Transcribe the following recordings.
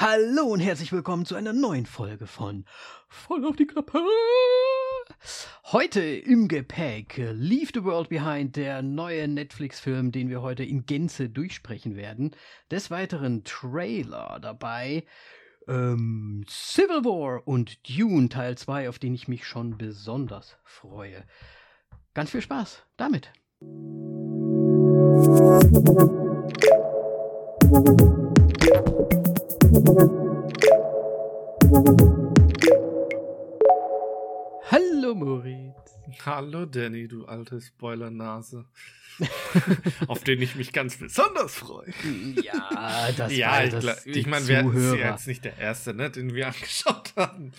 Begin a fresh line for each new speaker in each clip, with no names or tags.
Hallo und herzlich willkommen zu einer neuen Folge von Voll auf die Klappe. Heute im Gepäck Leave the World Behind, der neue Netflix-Film, den wir heute in Gänze durchsprechen werden. Des Weiteren Trailer dabei, ähm, Civil War und Dune Teil 2, auf den ich mich schon besonders freue. Ganz viel Spaß damit. Moritz.
Hallo Danny, du alte Spoilernase. auf den ich mich ganz besonders freue.
Ja, das
ja,
war
ich,
das
glaub-
die
ich meine, wir
Zuhörer.
sind ja jetzt nicht der erste, ne, den wir angeschaut haben.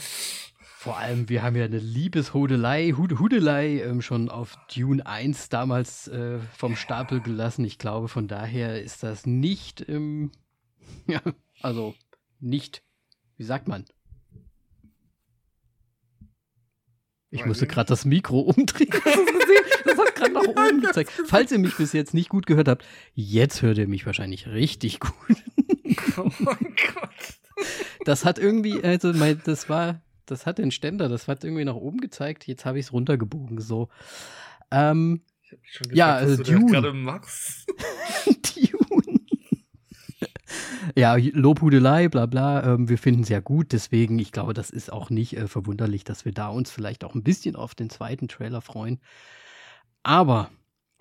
Vor allem, wir haben ja eine Liebeshodelei, Hude, Hudelei ähm, schon auf Dune 1 damals äh, vom Stapel gelassen. Ich glaube, von daher ist das nicht, ähm, ja, also nicht, wie sagt man? Ich
Weiß
musste gerade das Mikro umdrehen. Das hat gerade nach oben gezeigt. Falls ihr mich bis jetzt nicht gut gehört habt, jetzt hört ihr mich wahrscheinlich richtig gut.
Oh mein Gott.
Das hat irgendwie, also mein, das war, das hat den Ständer, das hat irgendwie nach oben gezeigt. Jetzt habe ich es runtergebogen. So. Ähm,
Ich hab schon
Ja,
gefragt, was du
Dune.
gerade machst.
Dune. Ja, Lobhudelei, bla bla. Ähm, wir finden es ja gut, deswegen, ich glaube, das ist auch nicht äh, verwunderlich, dass wir da uns vielleicht auch ein bisschen auf den zweiten Trailer freuen. Aber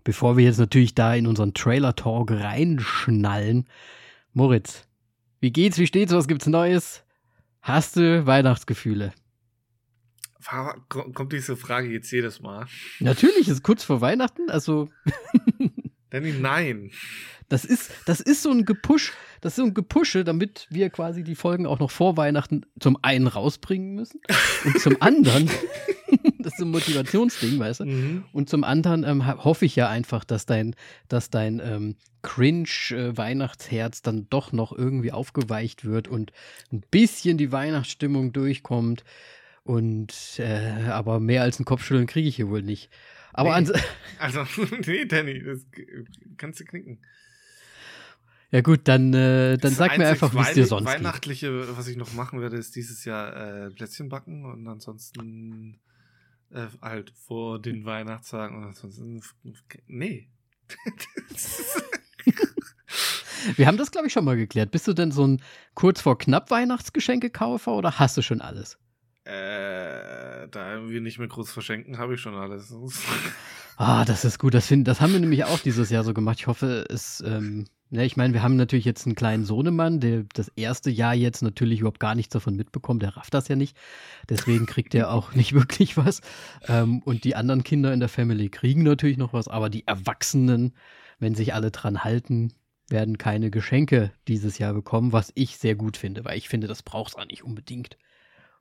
bevor wir jetzt natürlich da in unseren Trailer-Talk reinschnallen, Moritz, wie geht's, wie steht's, was gibt's Neues? Hast du Weihnachtsgefühle?
Kommt diese Frage jetzt jedes Mal?
Natürlich, ist kurz vor Weihnachten, also
Danny, nein.
Das ist, das ist so ein Gepush, das ist so ein Gepusche, damit wir quasi die Folgen auch noch vor Weihnachten zum einen rausbringen müssen und zum anderen, das ist so ein Motivationsding, weißt du?
Mhm.
Und zum anderen ähm, hoffe ich ja einfach, dass dein, dass dein ähm, Cringe-Weihnachtsherz dann doch noch irgendwie aufgeweicht wird und ein bisschen die Weihnachtsstimmung durchkommt. Und äh, aber mehr als ein Kopfschütteln kriege ich hier wohl nicht. Aber
Nee. Also, nee, Danny, das kannst du knicken.
ja gut, dann, äh, dann
Das
sag mir einfach, wie es dir sonst geht.
Weihnachtliche, was ich noch machen werde, ist dieses Jahr äh, Plätzchen backen und ansonsten äh, halt vor den Weihnachtstagen und ansonsten nee.
Wir haben das, glaube ich, schon mal geklärt. Bist du denn so ein kurz vor knapp Weihnachtsgeschenkekaufer oder hast du schon alles?
äh, da wir nicht mehr groß verschenken, habe ich schon alles.
Ah, das ist gut. Das, find, das haben wir nämlich auch dieses Jahr so gemacht. Ich hoffe, es. Ähm, ja, ich meine, wir haben natürlich jetzt einen kleinen Sohnemann, der das erste Jahr jetzt natürlich überhaupt gar nichts davon mitbekommt. Der rafft das ja nicht. Deswegen kriegt er auch nicht wirklich was. Ähm, und die anderen Kinder in der Family kriegen natürlich noch was. Aber die Erwachsenen, wenn sich alle dran halten, werden keine Geschenke dieses Jahr bekommen, was ich sehr gut finde, weil ich finde, das braucht es auch nicht unbedingt.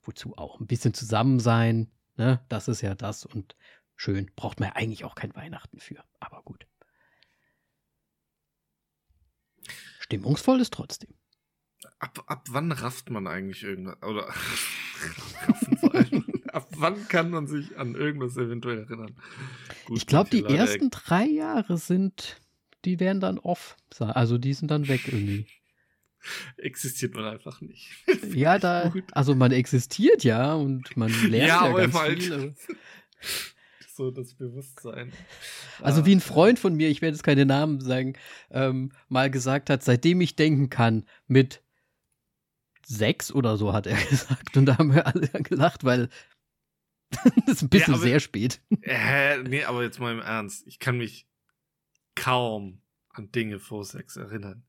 Wozu auch? Ein bisschen zusammen sein, ne? Das ist ja das und schön. Braucht man ja eigentlich auch kein Weihnachten für. Aber gut. Stimmungsvoll ist trotzdem.
Ab, ab wann rafft man eigentlich irgendwas? Oder ab wann kann man sich an irgendwas eventuell erinnern? Gut,
ich glaube, die ersten drei Jahre sind, die werden dann off. Also die sind dann weg irgendwie.
Existiert man einfach nicht.
Ja, da, also man existiert ja und man lernt ja,
aber
ganz
halt
viel. aber-
so das Bewusstsein.
Also wie ein Freund von mir, ich werde jetzt keine Namen sagen, ähm, mal gesagt hat, seitdem ich denken kann, mit sechs oder so hat er gesagt. Und da haben wir alle gelacht, weil das ist ein bisschen
aber-
sehr spät.
Äh, nee, aber jetzt mal im Ernst. Ich kann mich kaum an Dinge vor Sex erinnern.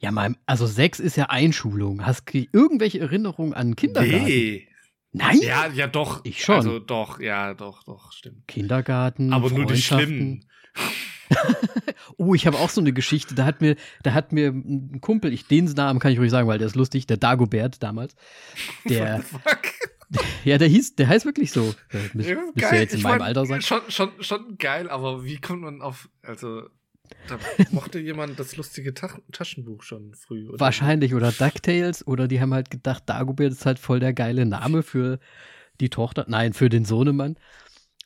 Ja, mal, also sechs ist ja Einschulung. Hast du irgendwelche Erinnerungen an Kindergarten?
Nee.
Nein?
Ja, ja, doch.
Ich schon.
Also doch, ja, doch, doch, stimmt.
Kindergarten.
Aber nur die schlimmen.
Oh, ich habe auch so eine Geschichte. Da hat mir, da hat mir ein Kumpel, ich den Namen kann ich ruhig sagen, weil der ist lustig, der Dagobert damals. Der,
What the fuck?
ja, der hieß, der heißt wirklich so. Der müsst,
Ja,
müsst jetzt in
Ich
meinem
mein,
Alter sein.
Schon, schon, schon geil, aber wie kommt man auf. Also, da mochte jemand das lustige Ta Taschenbuch schon früh. Oder?
Wahrscheinlich oder DuckTales oder die haben halt gedacht, Dagobert ist halt voll der geile Name für die Tochter, nein, für den Sohnemann.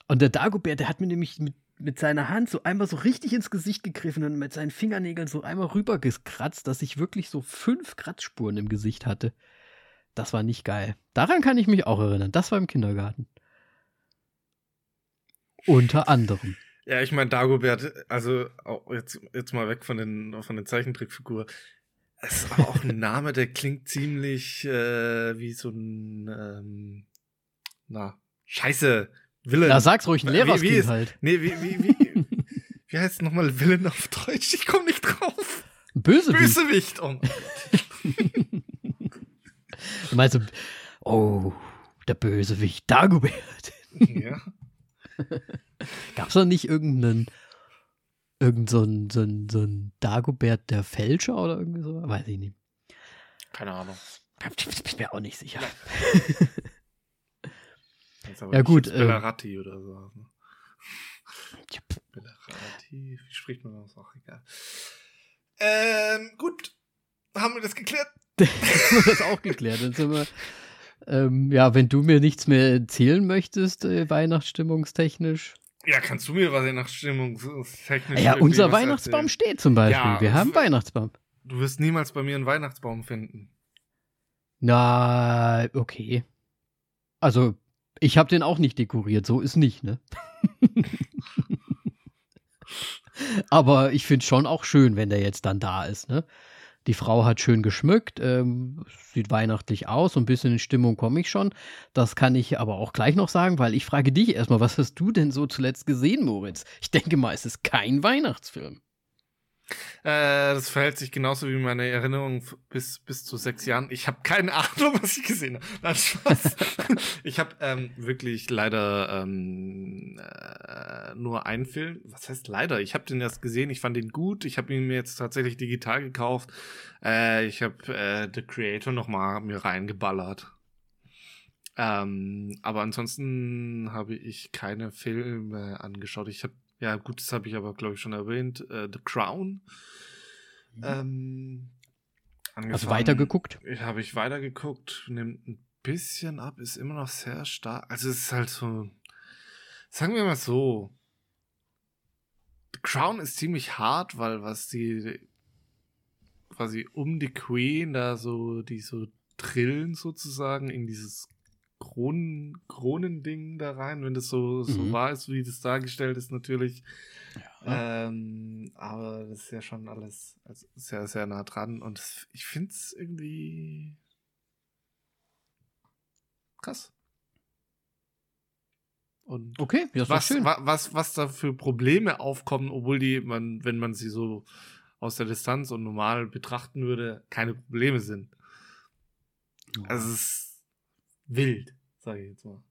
Und der Dagobert, der hat mir nämlich mit mit seiner Hand so einmal so richtig ins Gesicht gegriffen und mit seinen Fingernägeln so einmal rübergekratzt, dass ich wirklich so fünf Kratzspuren im Gesicht hatte. Das war nicht geil. Daran kann ich mich auch erinnern. Das war im Kindergarten. Unter anderem.
Ja, ich meine, Dagobert, also jetzt, jetzt mal weg von den, von den Zeichentrickfiguren. Es ist aber auch ein Name, der klingt ziemlich äh, wie so ein, ähm, na, scheiße, Villain.
Ja, sag's ruhig, ein Lehrerskind wie, wie halt.
Nee, wie, wie, wie, wie heißt nochmal Villain auf Deutsch? Ich komme nicht drauf.
Bösewicht.
Bösewicht. Oh
du meinst, oh, der Bösewicht, Dagobert.
Ja.
Gab's da nicht irgendeinen, irgend so ein, so ein, so ein Dagobert der Fälscher oder irgendwie so? Weiß ich nicht.
Keine Ahnung.
Ich bin mir auch nicht sicher.
Ja. ja gut. Ähm, Bellarati oder so. Ne? Bellarati, wie spricht man das? Auch egal. Ähm, gut. Haben wir das geklärt?
haben wir das auch geklärt. Dann sind wir, ähm, ja, wenn du mir nichts mehr erzählen möchtest, äh, weihnachtsstimmungstechnisch.
Ja, kannst du mir was weihnachtsstimmungstechnisch
Ja, unser Weihnachtsbaum erzählen? steht zum Beispiel. Ja, wir haben Weihnachtsbaum.
Du wirst niemals bei mir einen Weihnachtsbaum finden.
Na, okay. Also, ich habe den auch nicht dekoriert, so ist nicht, ne? Aber ich finde schon auch schön, wenn der jetzt dann da ist, ne? Die Frau hat schön geschmückt, ähm, sieht weihnachtlich aus, so ein bisschen in Stimmung komme ich schon. Das kann ich aber auch gleich noch sagen, weil ich frage dich erstmal, was hast du denn so zuletzt gesehen, Moritz? Ich denke mal, es ist kein Weihnachtsfilm.
Äh, das verhält sich genauso wie meine Erinnerung bis, bis zu sechs Jahren. Ich habe keine Ahnung, was ich gesehen habe. Nein, Spaß. ich habe ähm, wirklich leider ähm, äh, nur einen Film. Was heißt leider? Ich habe den erst gesehen. Ich fand den gut. Ich habe ihn mir jetzt tatsächlich digital gekauft. Äh, ich habe äh, The Creator noch mal mir reingeballert. Ähm, aber ansonsten habe ich keine Filme angeschaut. Ich habe ja, gut, das habe ich aber, glaube ich, schon erwähnt. Äh, The Crown. Mhm. Ähm,
Hast du weitergeguckt?
Habe ich weitergeguckt. Nimmt ein bisschen ab, ist immer noch sehr stark. Also es ist halt so, sagen wir mal so, The Crown ist ziemlich hart, weil was die quasi um die Queen da so, die so drillen sozusagen in dieses Kronen, Kronending da rein, wenn das so, so mhm. wahr ist, wie das dargestellt ist, natürlich. Ja. Ähm, aber das ist ja schon alles also sehr, sehr nah dran und das, ich finde es irgendwie krass. Und
okay,
das was, schön. Was, was da für Probleme aufkommen, obwohl die, man, wenn man sie so aus der Distanz und normal betrachten würde, keine Probleme sind. Also es ist wild, sage ich jetzt mal.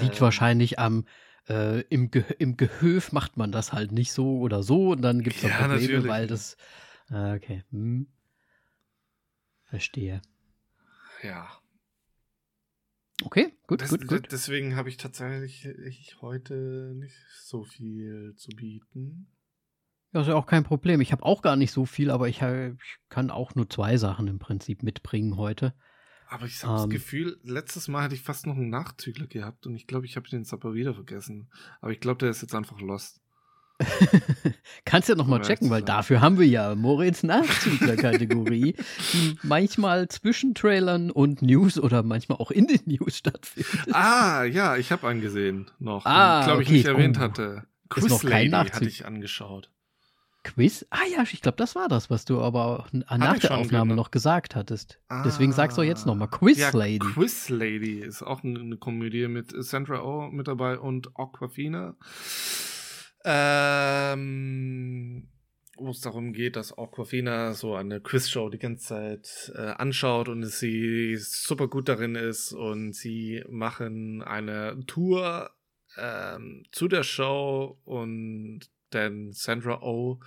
Liegt ähm, wahrscheinlich am, äh, im, Ge im Gehöf macht man das halt nicht so oder so und dann gibt es ja, Probleme, natürlich. weil das. Äh, okay. Hm. Verstehe.
Ja.
Okay, gut,
das,
gut, gut.
Deswegen habe ich tatsächlich ich heute nicht so viel zu bieten.
Ja, ist ja auch kein Problem. Ich habe auch gar nicht so viel, aber ich, ich, kann auch nur zwei Sachen im Prinzip mitbringen heute.
Aber ich habe ähm, das Gefühl, letztes Mal hatte ich fast noch einen Nachzügler gehabt und ich glaube, ich habe den jetzt aber wieder vergessen. Aber ich glaube, der ist jetzt einfach lost.
Kannst ja nochmal checken, weil dafür haben wir ja Moritz Nachzügler-Kategorie, die manchmal zwischen Trailern und News oder manchmal auch in den News stattfindet.
Ah, ja, ich habe einen gesehen noch, ah, glaube ich, okay. nicht erwähnt oh. hatte.
Quiz Lady
hatte ich angeschaut.
Quiz? Ah ja, ich glaube, das war das, was du aber nach der Aufnahme genau. noch gesagt hattest. Ah, Deswegen sagst du jetzt nochmal Quiz ja, Lady.
Quiz Lady ist auch eine Komödie mit Sandra Oh mit dabei und Aquafina. Ähm, wo es darum geht, dass Aquafina so eine Quizshow die ganze Zeit äh, anschaut und sie super gut darin ist und sie machen eine Tour ähm, zu der Show und denn Sandra Oh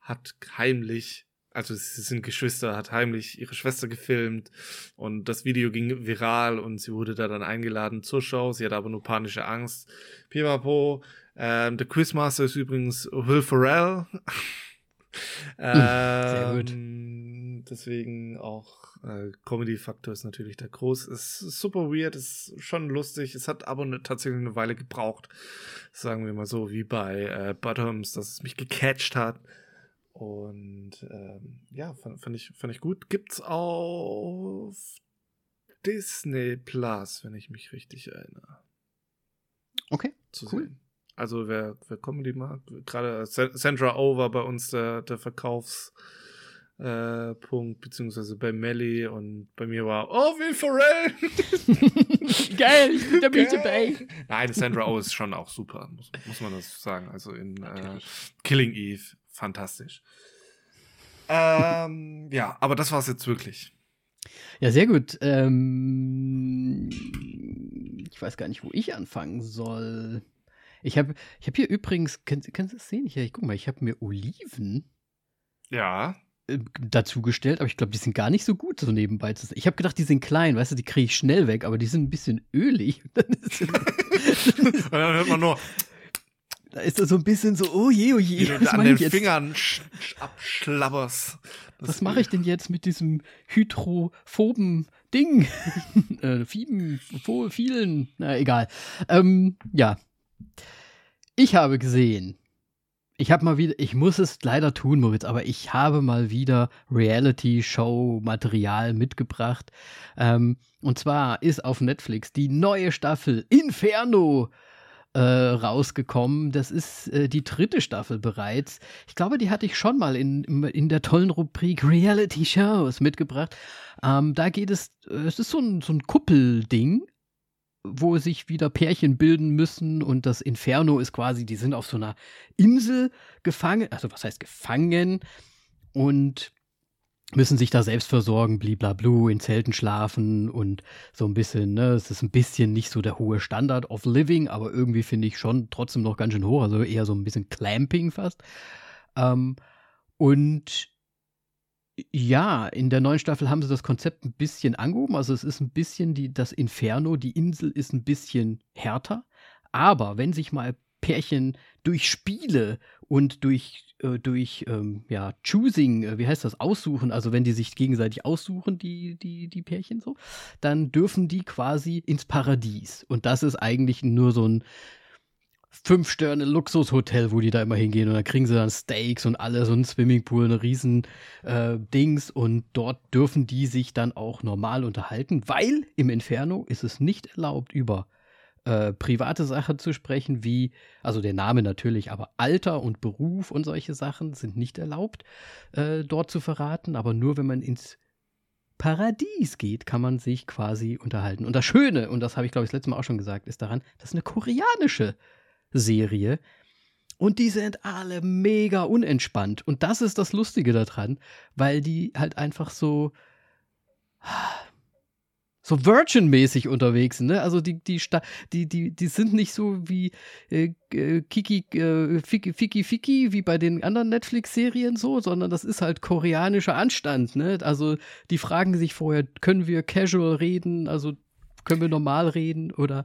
hat heimlich, also sie sind Geschwister, hat heimlich ihre Schwester gefilmt und das Video ging viral und sie wurde da dann eingeladen zur Show. Sie hat aber nur panische Angst. Pipapo. Ähm, der Quizmaster ist übrigens Will Ferrell.
ähm, Sehr gut
deswegen auch äh, Comedy-Faktor ist natürlich da groß. Es ist super weird, ist schon lustig. Es hat aber ne, tatsächlich eine Weile gebraucht. Sagen wir mal so, wie bei äh, Bottoms, dass es mich gecatcht hat. Und ähm, ja, fand, fand, ich, fand ich gut. Gibt's auf Disney Plus, wenn ich mich richtig erinnere.
Okay,
zu
cool.
sehen. Also wer, wer Comedy mag, gerade Sandra O war bei uns der, der Verkaufspunkt, äh, beziehungsweise bei Melly und bei mir war, oh, Will Ferrell!
Geil, da bin ich dabei.
Nein, Sandra O ist schon auch super, muss, muss man das sagen. Also in äh, Killing Eve fantastisch. Ähm, ja, aber das war es jetzt wirklich.
Ja, sehr gut. Ähm, ich weiß gar nicht, wo ich anfangen soll. Ich habe ich hab hier übrigens, kannst, kannst du das sehen? Ich, ich guck mal, ich habe mir Oliven
ja.
Äh, dazugestellt, aber ich glaube, die sind gar nicht so gut so nebenbei. zu Ich habe gedacht, die sind klein, weißt du, die kriege ich schnell weg, aber die sind ein bisschen ölig.
Und dann hört man nur,
da ist das so ein bisschen so, oh je, oh je.
wie du an den? Fingern sch- sch- abschlabberst.
Was mache ich denn jetzt mit diesem hydrophoben Ding? äh, Fieben, pho- vielen, na egal. Ähm, ja. Ich habe gesehen. Ich habe mal wieder, ich muss es leider tun, Moritz, aber ich habe mal wieder Reality-Show-Material mitgebracht. Ähm, und zwar ist auf Netflix die neue Staffel Inferno äh, rausgekommen. Das ist äh, die dritte Staffel bereits. Ich glaube, die hatte ich schon mal in, in der tollen Rubrik Reality Shows mitgebracht. Ähm, da geht es, äh, es ist so ein, so ein Kuppelding, wo sich wieder Pärchen bilden müssen und das Inferno ist quasi, die sind auf so einer Insel gefangen, also was heißt gefangen und müssen sich da selbst versorgen, bliblablu, in Zelten schlafen und so ein bisschen, ne, es ist ein bisschen nicht so der hohe Standard of Living, aber irgendwie finde ich schon trotzdem noch ganz schön hoch, also eher so ein bisschen Clamping fast. Ähm, und ja, in der neuen Staffel haben sie das Konzept ein bisschen angehoben. Also es ist ein bisschen die, das Inferno, die Insel ist ein bisschen härter. Aber wenn sich mal Pärchen durch Spiele und durch, äh, durch ähm, ja, Choosing, äh, wie heißt das, aussuchen, also wenn die sich gegenseitig aussuchen, die, die, die Pärchen so, dann dürfen die quasi ins Paradies. Und das ist eigentlich nur so ein fünf Sterne Luxushotel, wo die da immer hingehen. Und dann kriegen sie dann Steaks und alles und Swimmingpool, eine riesen äh, Dings. Und dort dürfen die sich dann auch normal unterhalten, weil im Inferno ist es nicht erlaubt über äh, private Sachen zu sprechen, wie, also der Name natürlich, aber Alter und Beruf und solche Sachen sind nicht erlaubt, äh, dort zu verraten, aber nur wenn man ins Paradies geht, kann man sich quasi unterhalten. Und das Schöne, und das habe ich glaube ich das letzte Mal auch schon gesagt, ist daran, das ist eine koreanische Serie. Und die sind alle mega unentspannt. Und das ist das Lustige daran, weil die halt einfach so. so Virgin-mäßig unterwegs sind, ne? Also die, die, die, die, die sind nicht so wie äh, äh, Kiki, äh, Fiki, Fiki, Fiki, wie bei den anderen Netflix-Serien so, sondern das ist halt koreanischer Anstand, ne? Also die fragen sich vorher, können wir casual reden, also können wir normal reden oder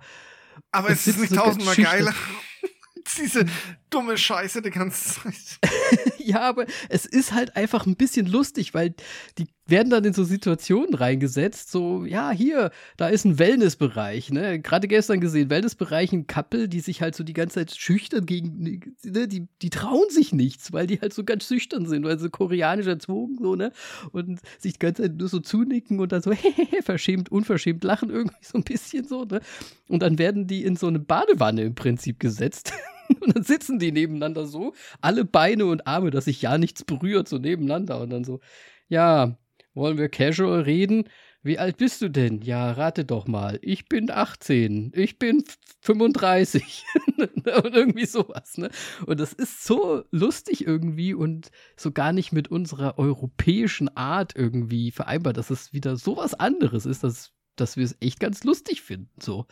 Aber
Es
es ist nicht tausendmal geiler. Diese dumme Scheiße die ganze Zeit.
Ja, aber es ist halt einfach ein bisschen lustig, weil die werden dann in so Situationen reingesetzt, so, ja, hier, da ist ein Wellnessbereich, ne? Gerade gestern gesehen, Wellnessbereich, ein Couple, die sich halt so die ganze Zeit schüchtern gegen, ne? Die, die trauen sich nichts, weil die halt so ganz schüchtern sind, weil sie koreanisch erzogen, so, ne? Und sich die ganze Zeit nur so zunicken und dann so, hehehe, verschämt, unverschämt lachen irgendwie so ein bisschen so, ne? Und dann werden die in so eine Badewanne im Prinzip gesetzt. Und dann sitzen die nebeneinander so, alle Beine und Arme, dass sich ja nichts berührt, so nebeneinander. Und dann so, ja, wollen wir casual reden? Wie alt bist du denn? Ja, rate doch mal. Ich bin 18. Ich bin 35. und irgendwie sowas, ne? Und das ist so lustig irgendwie und so gar nicht mit unserer europäischen Art irgendwie vereinbar, dass es wieder sowas anderes ist, dass, dass wir es echt ganz lustig finden, so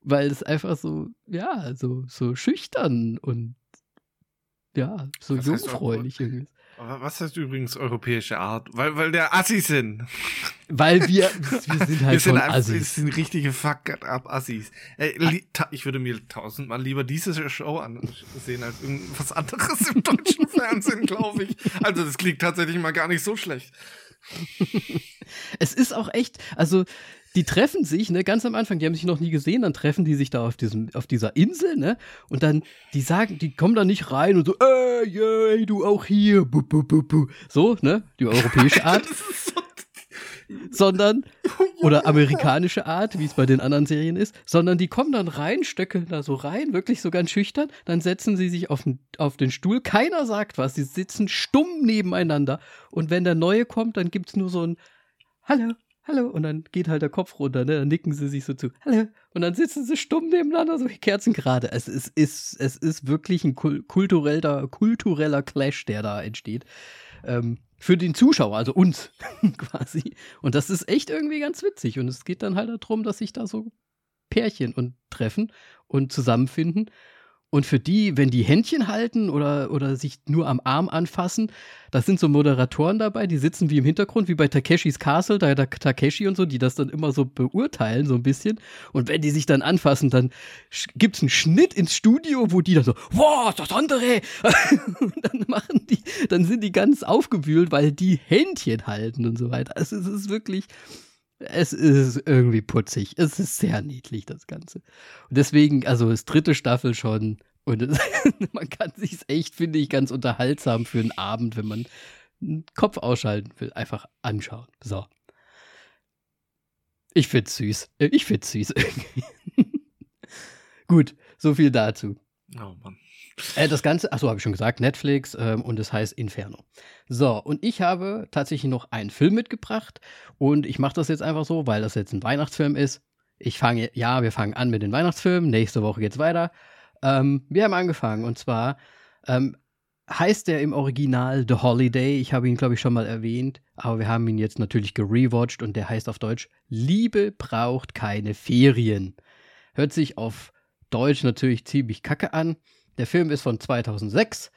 weil es einfach so, ja, so, so schüchtern und ja, so
heißt
jungfräulich irgendwie ist.
Was heißt übrigens europäische Art? Weil, weil der Assi sind.
Weil wir, wir sind halt
wir sind einfach,
Assis.
wir sind richtige Fuck-up-Assis. Ey, ich würde mir tausendmal lieber diese Show ansehen als irgendwas anderes im deutschen Fernsehen, glaube ich. Also das klingt tatsächlich mal gar nicht so schlecht.
es ist auch echt, also die treffen sich, ne, ganz am Anfang, die haben sich noch nie gesehen, dann treffen die sich da auf diesem, auf dieser Insel, ne, und dann, die sagen, die kommen da nicht rein und so, ey, yay, du auch hier, bu, bu, bu, bu. so, ne, die europäische Art. so sondern, oder amerikanische Art, wie es bei den anderen Serien ist, sondern die kommen dann rein, stöckeln da so rein, wirklich so ganz schüchtern, dann setzen sie sich auf den, auf den Stuhl, keiner sagt was, sie sitzen stumm nebeneinander und wenn der Neue kommt, dann gibt es nur so ein Hallo, hallo. Und dann geht halt der Kopf runter, ne? Dann nicken sie sich so zu, hallo. Und dann sitzen sie stumm nebeneinander, so wie Kerzen gerade. Es ist, ist, es ist wirklich ein kultureller, kultureller Clash, der da entsteht. Ähm, für den Zuschauer, also uns quasi. Und das ist echt irgendwie ganz witzig. Und es geht dann halt darum, dass sich da so Pärchen und treffen und zusammenfinden. Und für die, wenn die Händchen halten oder, oder sich nur am Arm anfassen, da sind so Moderatoren dabei, die sitzen wie im Hintergrund, wie bei Takeshis Castle, da der Takeshi und so, die das dann immer so beurteilen, so ein bisschen. Und wenn die sich dann anfassen, dann gibt es einen Schnitt ins Studio, wo die dann so, wow, das andere! und dann machen die, dann sind die ganz aufgewühlt, weil die Händchen halten und so weiter. Also es ist wirklich, es ist irgendwie putzig. Es ist sehr niedlich, das Ganze. Und deswegen, also ist dritte Staffel schon. Und es, man kann sich echt, finde ich, ganz unterhaltsam für einen Abend, wenn man einen Kopf ausschalten will, einfach anschauen. So. Ich find's süß. Äh, ich find's süß irgendwie. Gut, so viel dazu. Oh Mann. Äh, das Ganze, achso, habe ich schon gesagt, Netflix ähm, und es heißt Inferno. So, und ich habe tatsächlich noch einen Film mitgebracht und ich mache das jetzt einfach so, weil das jetzt ein Weihnachtsfilm ist. Ich fange, ja, wir fangen an mit den Weihnachtsfilmen, nächste Woche geht's weiter. Ähm, wir haben angefangen und zwar ähm, heißt der im Original The Holiday. Ich habe ihn, glaube ich, schon mal erwähnt, aber wir haben ihn jetzt natürlich gerewatcht und der heißt auf Deutsch Liebe braucht keine Ferien. Hört sich auf Deutsch natürlich ziemlich kacke an. Der Film ist von 2006.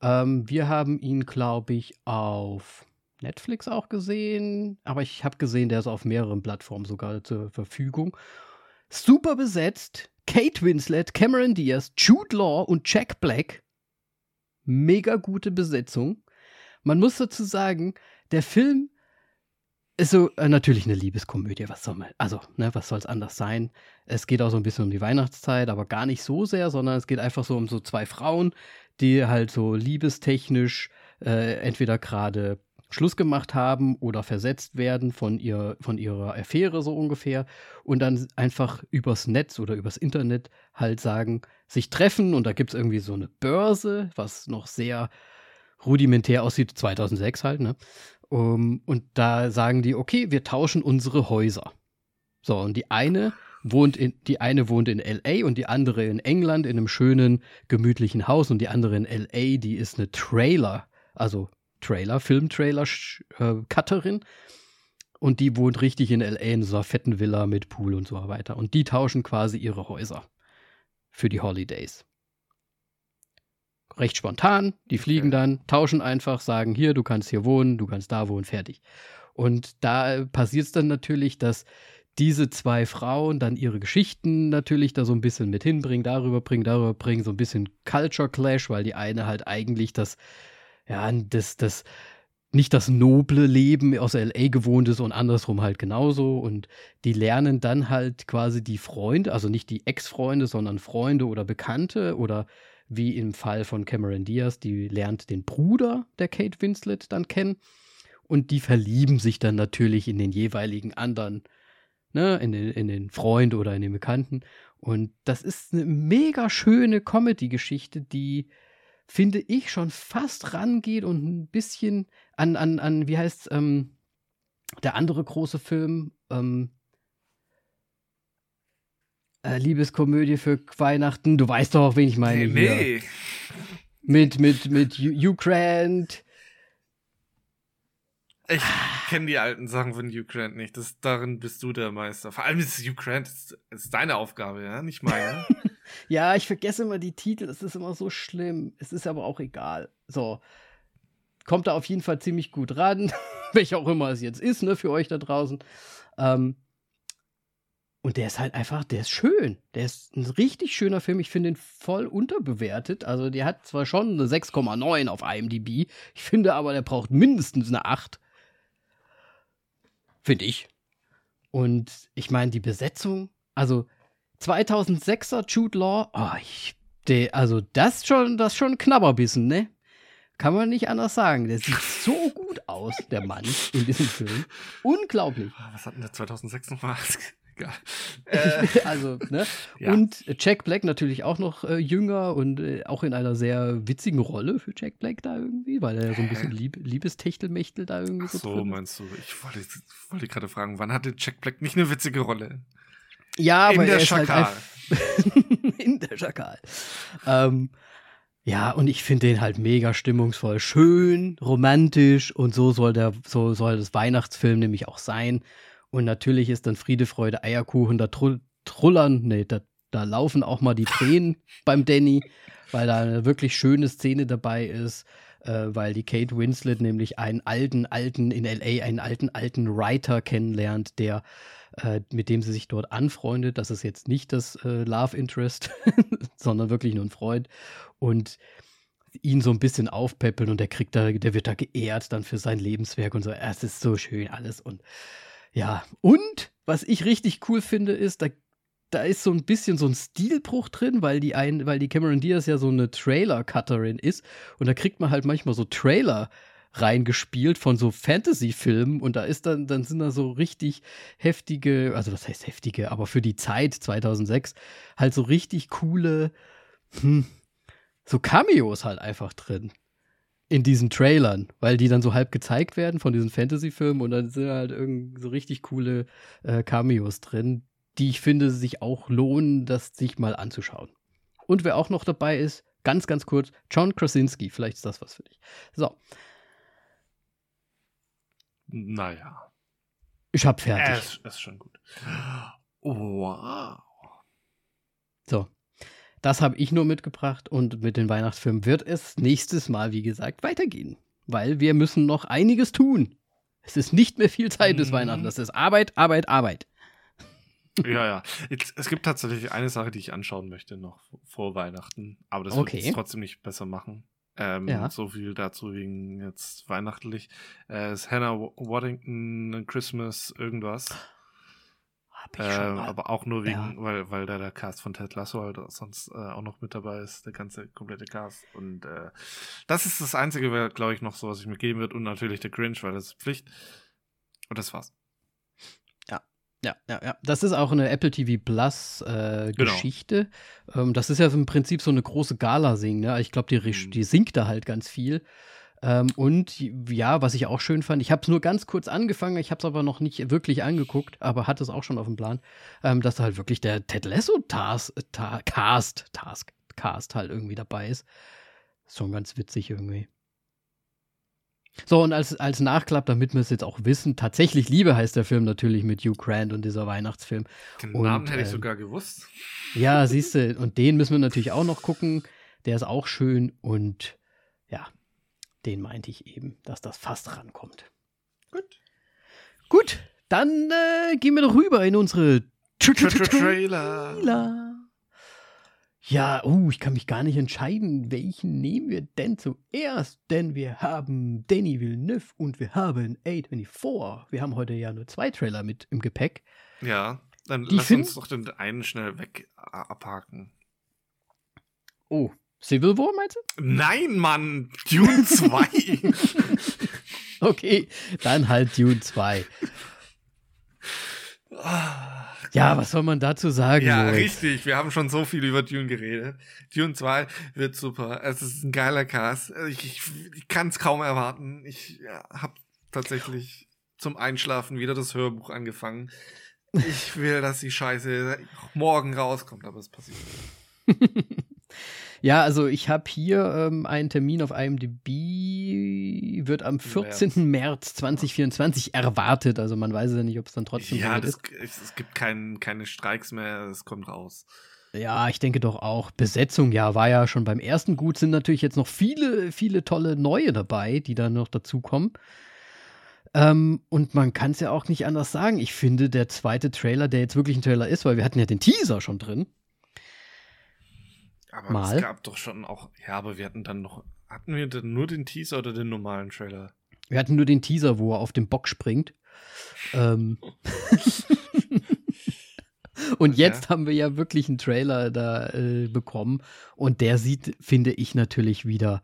Ähm, wir haben ihn, glaube ich, auf Netflix auch gesehen. Aber ich habe gesehen, der ist auf mehreren Plattformen sogar zur Verfügung. Super besetzt. Kate Winslet, Cameron Diaz, Jude Law und Jack Black. Mega gute Besetzung. Man muss dazu sagen, der Film ist so äh, natürlich eine Liebeskomödie, was soll man, also, ne, was soll es anders sein? Es geht auch so ein bisschen um die Weihnachtszeit, aber gar nicht so sehr, sondern es geht einfach so um so zwei Frauen, die halt so liebestechnisch äh, entweder gerade Schluss gemacht haben oder versetzt werden von, ihr, von ihrer Affäre so ungefähr und dann einfach übers Netz oder übers Internet halt sagen, sich treffen und da gibt es irgendwie so eine Börse, was noch sehr rudimentär aussieht, 2006 halt, ne? Um, und da sagen die, okay, wir tauschen unsere Häuser. So, und die eine wohnt in, die eine wohnt in LA und die andere in England in einem schönen, gemütlichen Haus und die andere in LA, die ist eine Trailer, also Trailer, Filmtrailer-Cutterin. Äh, und die wohnt richtig in LA in so einer fetten Villa mit Pool und so weiter. Und die tauschen quasi ihre Häuser für die Holidays recht spontan. Die fliegen okay. dann, tauschen einfach, sagen, hier, du kannst hier wohnen, du kannst da wohnen, fertig. Und da passiert es dann natürlich, dass diese zwei Frauen dann ihre Geschichten natürlich da so ein bisschen mit hinbringen, darüber bringen, darüber bringen, so ein bisschen Culture Clash, weil die eine halt eigentlich das, ja, das, das, nicht das noble Leben aus LA gewohnt ist und andersrum halt genauso. Und die lernen dann halt quasi die Freunde, also nicht die Ex-Freunde, sondern Freunde oder Bekannte oder wie im Fall von Cameron Diaz, die lernt den Bruder der Kate Winslet dann kennen und die verlieben sich dann natürlich in den jeweiligen anderen, ne, in den, in den Freund oder in den Bekannten. Und das ist eine mega schöne Comedy-Geschichte, die, finde ich, schon fast rangeht und ein bisschen an, an, an wie heißt ähm, der andere große Film, ähm, äh, Liebeskomödie für Weihnachten. Du weißt doch auch, wen ich meine. Nee, nee. Mit, mit, mit Grant.
Ich kenne die alten Sachen von Hugh Grant nicht. Das, darin bist du der Meister. Vor allem ist Hugh Grant ist, ist deine Aufgabe, ja, nicht meine.
ja, ich vergesse immer die Titel. Das ist immer so schlimm. Es ist aber auch egal. So. kommt da auf jeden Fall ziemlich gut ran, welcher auch immer es jetzt ist, ne, für euch da draußen. Ähm, und der ist halt einfach, der ist schön. Der ist ein richtig schöner Film. Ich finde ihn voll unterbewertet. Also, der hat zwar schon eine 6,9 auf IMDb. Ich finde aber, der braucht mindestens eine 8. Finde ich. Und ich meine, die Besetzung, also 2006er Jude Law, oh, ich, der, also das schon, das schon ein Knabberbissen, ne? Kann man nicht anders sagen. Der sieht so gut aus, der Mann in diesem Film. Unglaublich.
Was hat denn der 2006 noch mal?
Äh, also, ne? Ja. Und Jack Black natürlich auch noch äh, jünger und äh, auch in einer sehr witzigen Rolle für Jack Black da irgendwie, weil er so ein bisschen Lieb Liebestechtelmächtel da irgendwie
Ach so. so meinst du? Ich wollte, wollte gerade fragen, wann hatte Jack Black nicht eine witzige Rolle?
Ja, aber in der Schakal. Halt in der Schakal. Ähm, ja, und ich finde den halt mega stimmungsvoll, schön, romantisch und so soll der, so soll das Weihnachtsfilm nämlich auch sein. Und natürlich ist dann Friede, Freude, Eierkuchen, da trull, trullern, nee, da, da laufen auch mal die Tränen beim Danny, weil da eine wirklich schöne Szene dabei ist, äh, weil die Kate Winslet nämlich einen alten, alten, in LA, einen alten, alten Writer kennenlernt, der äh, mit dem sie sich dort anfreundet. Das ist jetzt nicht das äh, Love Interest, sondern wirklich nur ein Freund. Und ihn so ein bisschen aufpäppeln und der kriegt da, der wird da geehrt dann für sein Lebenswerk und so. Es ist so schön alles und ja, und was ich richtig cool finde, ist, da, da ist so ein bisschen so ein Stilbruch drin, weil die, ein, weil die Cameron Diaz ja so eine Trailer-Cutterin ist. Und da kriegt man halt manchmal so Trailer reingespielt von so Fantasy-Filmen und da ist dann, dann sind da so richtig heftige, also was heißt heftige, aber für die Zeit 2006 halt so richtig coole, hm, so Cameos halt einfach drin in diesen Trailern, weil die dann so halb gezeigt werden von diesen Fantasy-Filmen und dann sind halt irgendwie so richtig coole äh, Cameos drin, die ich finde sich auch lohnen, das sich mal anzuschauen. Und wer auch noch dabei ist, ganz, ganz kurz, John Krasinski, vielleicht ist das was für dich. So.
Naja.
Ich hab fertig.
Er ist, ist schon gut. Wow.
So, das habe ich nur mitgebracht und mit den Weihnachtsfilmen wird es nächstes Mal, wie gesagt, weitergehen. Weil wir müssen noch einiges tun. Es ist nicht mehr viel Zeit bis mhm. Weihnachten. Das ist Arbeit, Arbeit, Arbeit.
Ja, ja. Jetzt, es gibt tatsächlich eine Sache, die ich anschauen möchte noch vor Weihnachten. Aber das okay. wird es trotzdem nicht besser machen. Ähm, ja. So viel dazu wegen jetzt weihnachtlich. Äh, ist Hannah Waddington Christmas irgendwas. Äh, aber auch nur wegen, ja. weil, weil da der Cast von Ted Lasso halt sonst äh, auch noch mit dabei ist, der ganze komplette Cast. Und äh, das ist das Einzige, glaube ich, noch so, was ich mir geben wird. Und natürlich der Grinch, weil das ist Pflicht. Und das war's.
Ja, ja, ja, ja. Das ist auch eine Apple TV Plus äh, genau. Geschichte. Genau. Ähm, das ist ja im Prinzip so eine große Gala-Sing, ne? Ich glaube, die, mhm. die singt da halt ganz viel. Ähm, und ja, was ich auch schön fand, ich habe es nur ganz kurz angefangen, ich habe es aber noch nicht wirklich angeguckt, aber hatte es auch schon auf dem Plan, ähm, dass da halt wirklich der Ted Lasso Task, ta Cast, Task, Cast halt irgendwie dabei ist. Schon ganz witzig irgendwie. So, und als, als Nachklapp, damit wir es jetzt auch wissen, tatsächlich Liebe heißt der Film natürlich mit Hugh Grant und dieser Weihnachtsfilm.
Den
und,
Namen hätte ich ähm, sogar gewusst.
Ja, siehst du, und den müssen wir natürlich auch noch gucken. Der ist auch schön und ja, den meinte ich eben, dass das fast rankommt.
Gut.
Gut, dann äh, gehen wir doch rüber in unsere
Trailer.
Ja, uh, ich kann mich gar nicht entscheiden, welchen nehmen wir denn zuerst, denn wir haben Danny Villeneuve und wir haben A24. Wir haben heute ja nur zwei Trailer mit im Gepäck.
Ja, dann Die lass uns doch den einen schnell weg abhaken.
Oh, Civil War meinst du?
Nein, Mann, Dune 2.
okay, dann halt Dune 2. Ja, was soll man dazu sagen?
Ja, Moritz? richtig. Wir haben schon so viel über Dune geredet. Dune 2 wird super. Es ist ein geiler Cast. Ich, ich, ich kann es kaum erwarten. Ich ja, habe tatsächlich zum Einschlafen wieder das Hörbuch angefangen. Ich will, dass die Scheiße morgen rauskommt, aber es passiert.
Ja, also ich habe hier ähm, einen Termin auf IMDb, wird am 14. März, März 2024 erwartet. Also man weiß ja nicht, ob es dann trotzdem
ja, das, ist. Es, es gibt kein, keine Streiks mehr, es kommt raus.
Ja, ich denke doch auch. Besetzung, ja, war ja schon beim ersten gut. Sind natürlich jetzt noch viele, viele tolle neue dabei, die dann noch dazukommen. Ähm, und man kann es ja auch nicht anders sagen. Ich finde, der zweite Trailer, der jetzt wirklich ein Trailer ist, weil wir hatten ja den Teaser schon drin.
Aber Mal. es gab doch schon auch, ja, aber wir hatten dann noch, hatten wir denn nur den Teaser oder den normalen Trailer?
Wir hatten nur den Teaser, wo er auf den Bock springt. ähm. Und jetzt ja. haben wir ja wirklich einen Trailer da äh, bekommen und der sieht, finde ich, natürlich wieder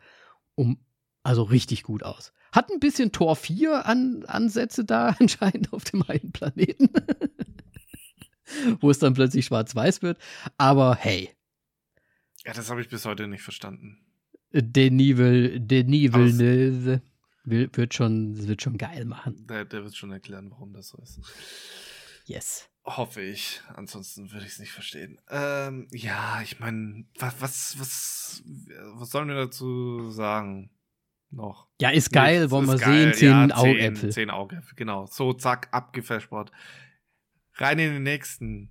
um, also richtig gut aus. Hat ein bisschen Tor 4 an, Ansätze da anscheinend auf dem einen Planeten. Wo es dann plötzlich schwarz-weiß wird. Aber hey.
Ja, das habe ich bis heute nicht verstanden.
Denis, will, Denis Villeneuve will, wird, schon, wird schon geil machen.
Der, der wird schon erklären, warum das so ist.
Yes.
Hoffe ich. Ansonsten würde ich es nicht verstehen. Ähm, ja, ich meine, was, was, was, was sollen wir dazu sagen? Noch.
Ja, ist geil, Nichts, wollen wir geil. sehen. Zehn ja, Augäpfel.
Zehn, Augäpfel, genau. So, zack, abgefespert. Rein in den nächsten.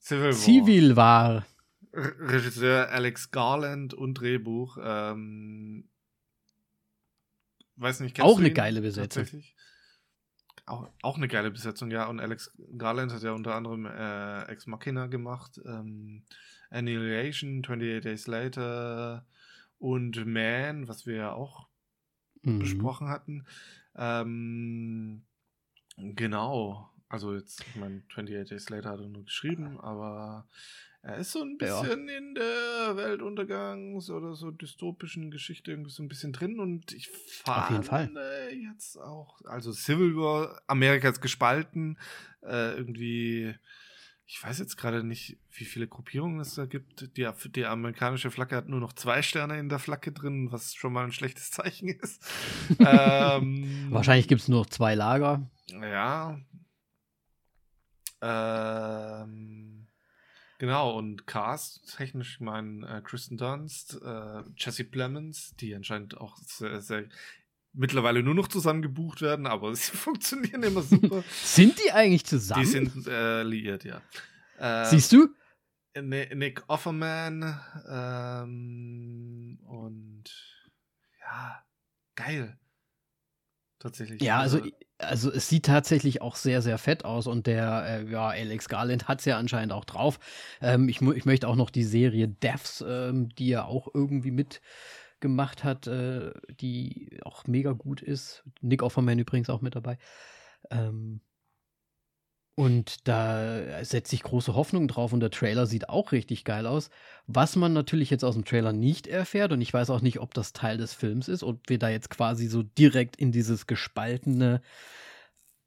Civil War. Civil War.
Regisseur Alex Garland und Drehbuch. Ähm, weiß nicht,
Auch eine geile Besetzung.
Auch, auch eine geile Besetzung, ja. Und Alex Garland hat ja unter anderem äh, Ex Machina gemacht, ähm, Annihilation, 28 Days Later und Man, was wir ja auch mhm. besprochen hatten. Ähm, genau. Also jetzt, ich meine, 28 Days Later hat er nur geschrieben, aber er ist so ein bisschen ja. in der Weltuntergangs- oder so dystopischen Geschichte irgendwie so ein bisschen drin und ich fand jetzt auch, also Civil War, Amerika ist gespalten, äh, irgendwie, ich weiß jetzt gerade nicht, wie viele Gruppierungen es da gibt. Die, die amerikanische Flagge hat nur noch zwei Sterne in der Flagge drin, was schon mal ein schlechtes Zeichen ist.
ähm, Wahrscheinlich gibt es nur noch zwei Lager.
Ja. Ähm, Genau, und Cast technisch, ich meine, äh, Kristen Dunst, äh, Jesse Plemons, die anscheinend auch sehr, sehr mittlerweile nur noch zusammen gebucht werden, aber sie funktionieren immer super.
sind die eigentlich zusammen?
Die sind äh, liiert, ja.
Äh, Siehst du?
Nick Offerman ähm, und ja, geil. Tatsächlich.
Ja, also, also also es sieht tatsächlich auch sehr, sehr fett aus und der, äh, ja, Alex Garland hat es ja anscheinend auch drauf. Ähm, ich, ich möchte auch noch die Serie Devs, ähm, die er auch irgendwie mitgemacht hat, äh, die auch mega gut ist. Nick Offerman übrigens auch mit dabei. Ähm, und da setze ich große Hoffnung drauf und der Trailer sieht auch richtig geil aus. Was man natürlich jetzt aus dem Trailer nicht erfährt und ich weiß auch nicht, ob das Teil des Films ist und wir da jetzt quasi so direkt in dieses gespaltene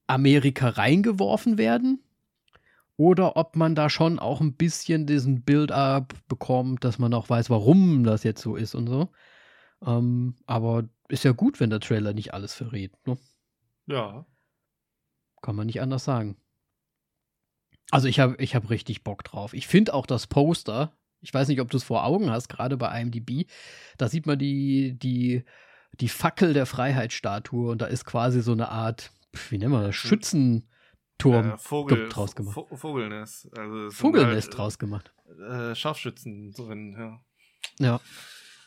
Amerika reingeworfen werden. Oder ob man da schon auch ein bisschen diesen Build-up bekommt, dass man auch weiß, warum das jetzt so ist und so. Ähm, aber ist ja gut, wenn der Trailer nicht alles verrät. Ne?
Ja.
Kann man nicht anders sagen. Also ich habe ich hab richtig Bock drauf. Ich finde auch das Poster, ich weiß nicht, ob du es vor Augen hast, gerade bei IMDb, da sieht man die, die, die Fackel der Freiheitsstatue und da ist quasi so eine Art, wie nennen wir das. Schützenturm
äh, Vogel,
draus gemacht.
Vogelnest.
Also Vogelnest halt, draus gemacht.
Äh, Scharfschützen drin, ja.
Ja.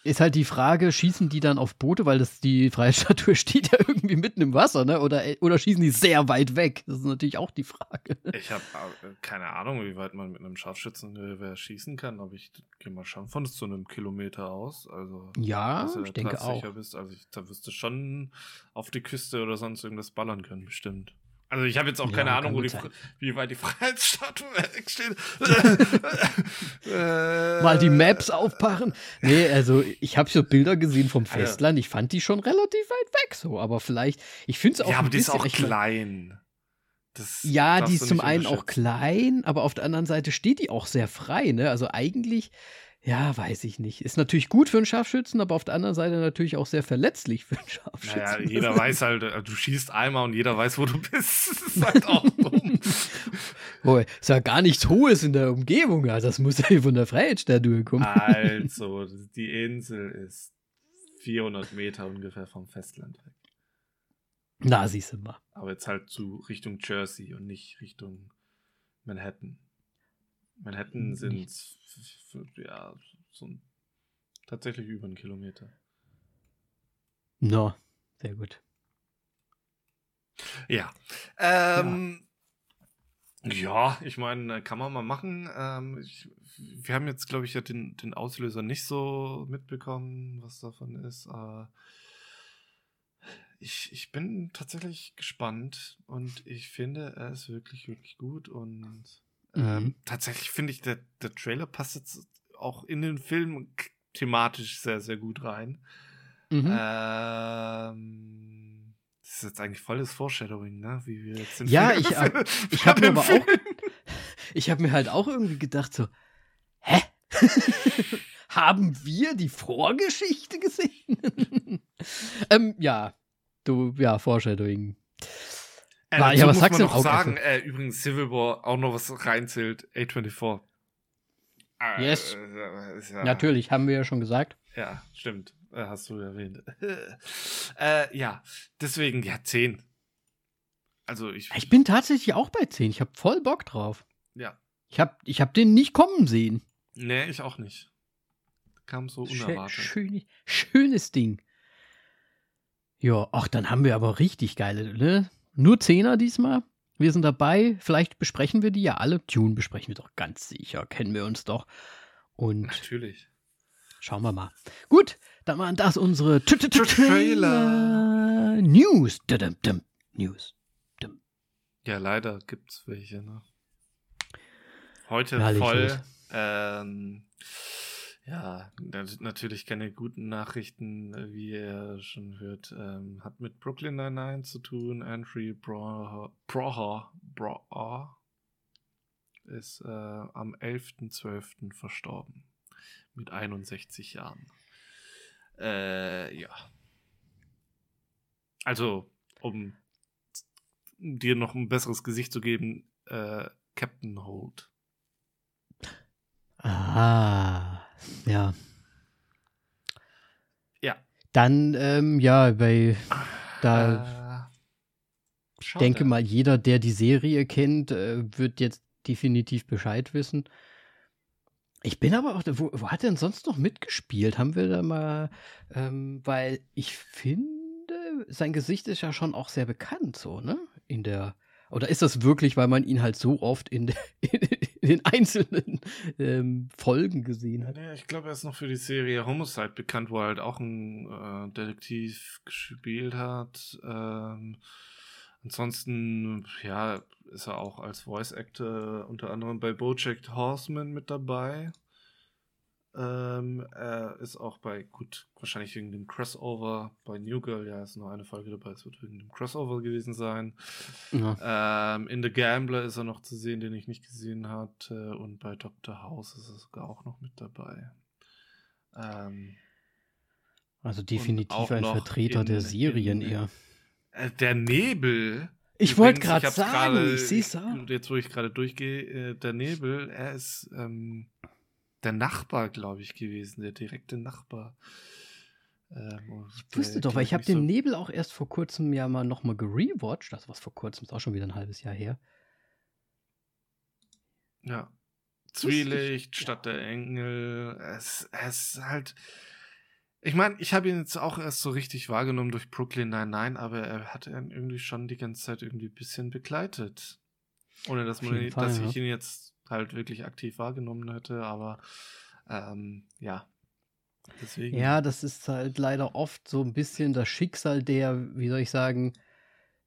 Ist halt die Frage, schießen die dann auf Boote, weil das die Freiheitsstatue steht ja irgendwie mitten im Wasser, ne? Oder, oder schießen die sehr weit weg? Das ist natürlich auch die Frage.
Ich habe äh, keine Ahnung, wie weit man mit einem Scharfschützengewehr schießen kann, aber ich gehe mal schon von so einem Kilometer aus. Also,
ja, ich denke auch.
Bist. Also ich, da wirst du schon auf die Küste oder sonst irgendwas ballern können, bestimmt. Also ich habe jetzt auch ja, keine Ahnung, wo die, wie weit die Freiheitsstatue wegsteht.
Mal die Maps aufpachen. Nee, also ich habe so Bilder gesehen vom Festland. Ich fand die schon relativ weit weg so, aber vielleicht, ich finde es auch
Ja, aber
die
ist auch klein.
Das ja, die ist zum einen auch klein, aber auf der anderen Seite steht die auch sehr frei, ne? Also eigentlich ja, weiß ich nicht. Ist natürlich gut für einen Scharfschützen, aber auf der anderen Seite natürlich auch sehr verletzlich für einen Scharfschützen.
Naja, jeder weiß halt, äh, du schießt einmal und jeder weiß, wo du bist. Das ist halt auch dumm.
Boah, ist ja gar nichts Hohes in der Umgebung. Ja, das muss ja von der Freiheitsstatue kommen.
Also, die Insel ist 400 Meter ungefähr vom Festland weg.
Na, siehst du mal.
Aber jetzt halt zu Richtung Jersey und nicht Richtung Manhattan. Manhattan sind ja so ein, tatsächlich über einen Kilometer.
No, sehr gut.
Ja. Ähm, ja. ja. ich meine, kann man mal machen. Ähm, ich, wir haben jetzt, glaube ich, ja den, den Auslöser nicht so mitbekommen, was davon ist. Äh, ich, ich bin tatsächlich gespannt und ich finde, er ist wirklich, wirklich gut und ähm, mhm. tatsächlich finde ich, der, der Trailer passt jetzt auch in den Film thematisch sehr, sehr gut rein. Mhm. Ähm, das ist jetzt eigentlich volles Foreshadowing, ne? Wie wir jetzt
ja, Film, ich, äh, ich habe mir aber auch, ich habe mir halt auch irgendwie gedacht so, hä? Haben wir die Vorgeschichte gesehen? ähm, ja, du, ja, Foreshadowing.
Äh, War, ja, was sagst du noch sagen? Äh, übrigens, Civil War auch noch was reinzählt, A24.
Äh, yes. Äh, ja, Natürlich, haben wir ja schon gesagt.
Ja, stimmt. Äh, hast du erwähnt. äh, ja, deswegen, ja, 10. Also ich.
Ich bin tatsächlich auch bei 10. Ich habe voll Bock drauf.
Ja.
Ich habe ich hab den nicht kommen sehen.
Nee, ich auch nicht. Kam so unerwartet.
Schön, schönes Ding. Ja, ach, dann haben wir aber richtig geile, ne? Nur Zehner diesmal. Wir sind dabei. Vielleicht besprechen wir die ja alle. Tune besprechen wir doch ganz sicher. Kennen wir uns doch. Und
Natürlich.
Schauen wir mal. Gut, dann waren das unsere Trailer News. News.
Ja, leider gibt's welche. Ne? Heute voll. Ähm, ja, natürlich keine guten Nachrichten, wie er schon hört. Ähm, hat mit Brooklyn Nine-Nine zu tun. Andrew Broha, Broha, Broha ist äh, am 11.12. verstorben. Mit 61 Jahren. Äh, ja. Also, um dir noch ein besseres Gesicht zu geben, äh, Captain Holt.
Ah. Ja.
Ja.
Dann, ähm, ja, bei da äh, denke mal, jeder, der die Serie kennt, äh, wird jetzt definitiv Bescheid wissen. Ich bin aber auch, wo, wo hat er denn sonst noch mitgespielt? Haben wir da mal, ähm, weil ich finde, sein Gesicht ist ja schon auch sehr bekannt, so, ne? In der oder ist das wirklich, weil man ihn halt so oft in, de, in den einzelnen ähm, Folgen gesehen hat?
Ja, ich glaube, er ist noch für die Serie Homicide bekannt, wo er halt auch ein äh, Detektiv gespielt hat. Ähm, ansonsten, ja, ist er auch als Voice Actor unter anderem bei Bojack Horseman mit dabei. Ähm, er ist auch bei, gut, wahrscheinlich wegen dem Crossover bei New Girl, ja, ist nur eine Folge dabei, es wird wegen dem Crossover gewesen sein. Ja. Ähm, in The Gambler ist er noch zu sehen, den ich nicht gesehen hatte. Und bei Dr. House ist er sogar auch noch mit dabei. Ähm,
also definitiv ein Vertreter in, der Serien in, eher.
Äh, der Nebel.
Ich wollte gerade sagen, grade, ich sehe es
Jetzt, wo ich gerade durchgehe, äh, der Nebel, er ist. Ähm, der Nachbar, glaube ich, gewesen, der direkte Nachbar.
Ähm, ich wusste doch, weil ich habe den so Nebel auch erst vor kurzem ja mal nochmal gerewatcht. Das war vor kurzem, ist auch schon wieder ein halbes Jahr her.
Ja. Zwielicht, Stadt ja. der Engel. Es, es ist halt. Ich meine, ich habe ihn jetzt auch erst so richtig wahrgenommen durch Brooklyn Nine-Nine, aber er hat ihn irgendwie schon die ganze Zeit irgendwie ein bisschen begleitet. Ohne dass, man, Fall, dass ich ihn jetzt halt wirklich aktiv wahrgenommen hätte, aber ähm, ja.
Deswegen. Ja, das ist halt leider oft so ein bisschen das Schicksal der, wie soll ich sagen,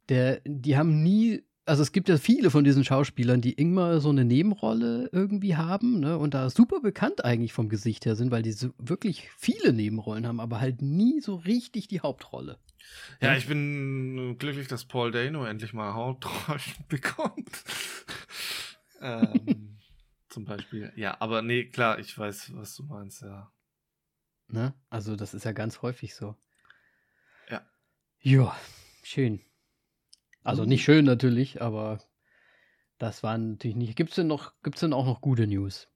der, die haben nie, also es gibt ja viele von diesen Schauspielern, die immer so eine Nebenrolle irgendwie haben, ne, und da super bekannt eigentlich vom Gesicht her sind, weil die so wirklich viele Nebenrollen haben, aber halt nie so richtig die Hauptrolle.
Ja, ich bin glücklich, dass Paul Dano endlich mal Hauptrollen bekommt. Ähm, zum Beispiel. Ja, aber nee, klar, ich weiß, was du meinst, ja.
Ne? Also, das ist ja ganz häufig so.
Ja.
Ja, schön. Also nicht schön natürlich, aber das waren natürlich nicht. Gibt es denn noch, gibt's denn auch noch gute News?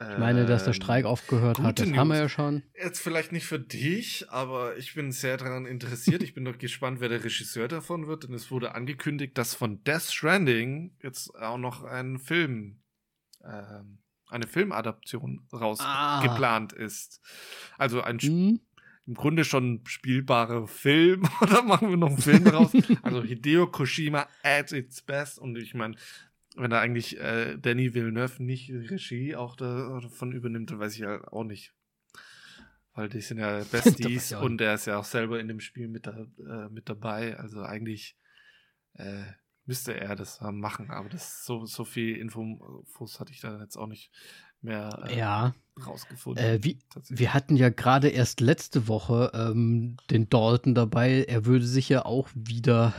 Ich meine, dass der Streik ähm, aufgehört hat, das News. haben wir ja schon.
Jetzt vielleicht nicht für dich, aber ich bin sehr daran interessiert. ich bin doch gespannt, wer der Regisseur davon wird, denn es wurde angekündigt, dass von Death Stranding jetzt auch noch ein Film ähm, eine Filmadaption raus
Ah.
geplant ist. Also ein
Hm?
im Grunde schon spielbarer Film oder machen wir noch einen Film raus? also Hideo Kojima at its best und ich meine, wenn da eigentlich äh, Danny Villeneuve nicht Regie auch da- davon übernimmt, dann weiß ich halt auch nicht. Weil die sind ja Besties und er ist ja auch selber in dem Spiel mit, da, äh, mit dabei. Also eigentlich äh, müsste er das machen, aber das so, so viel Infos hatte ich da jetzt auch nicht mehr äh,
Ja,
rausgefunden.
äh, wie, wir hatten ja gerade erst letzte Woche ähm, den Dalton dabei. Er würde sich ja auch wieder,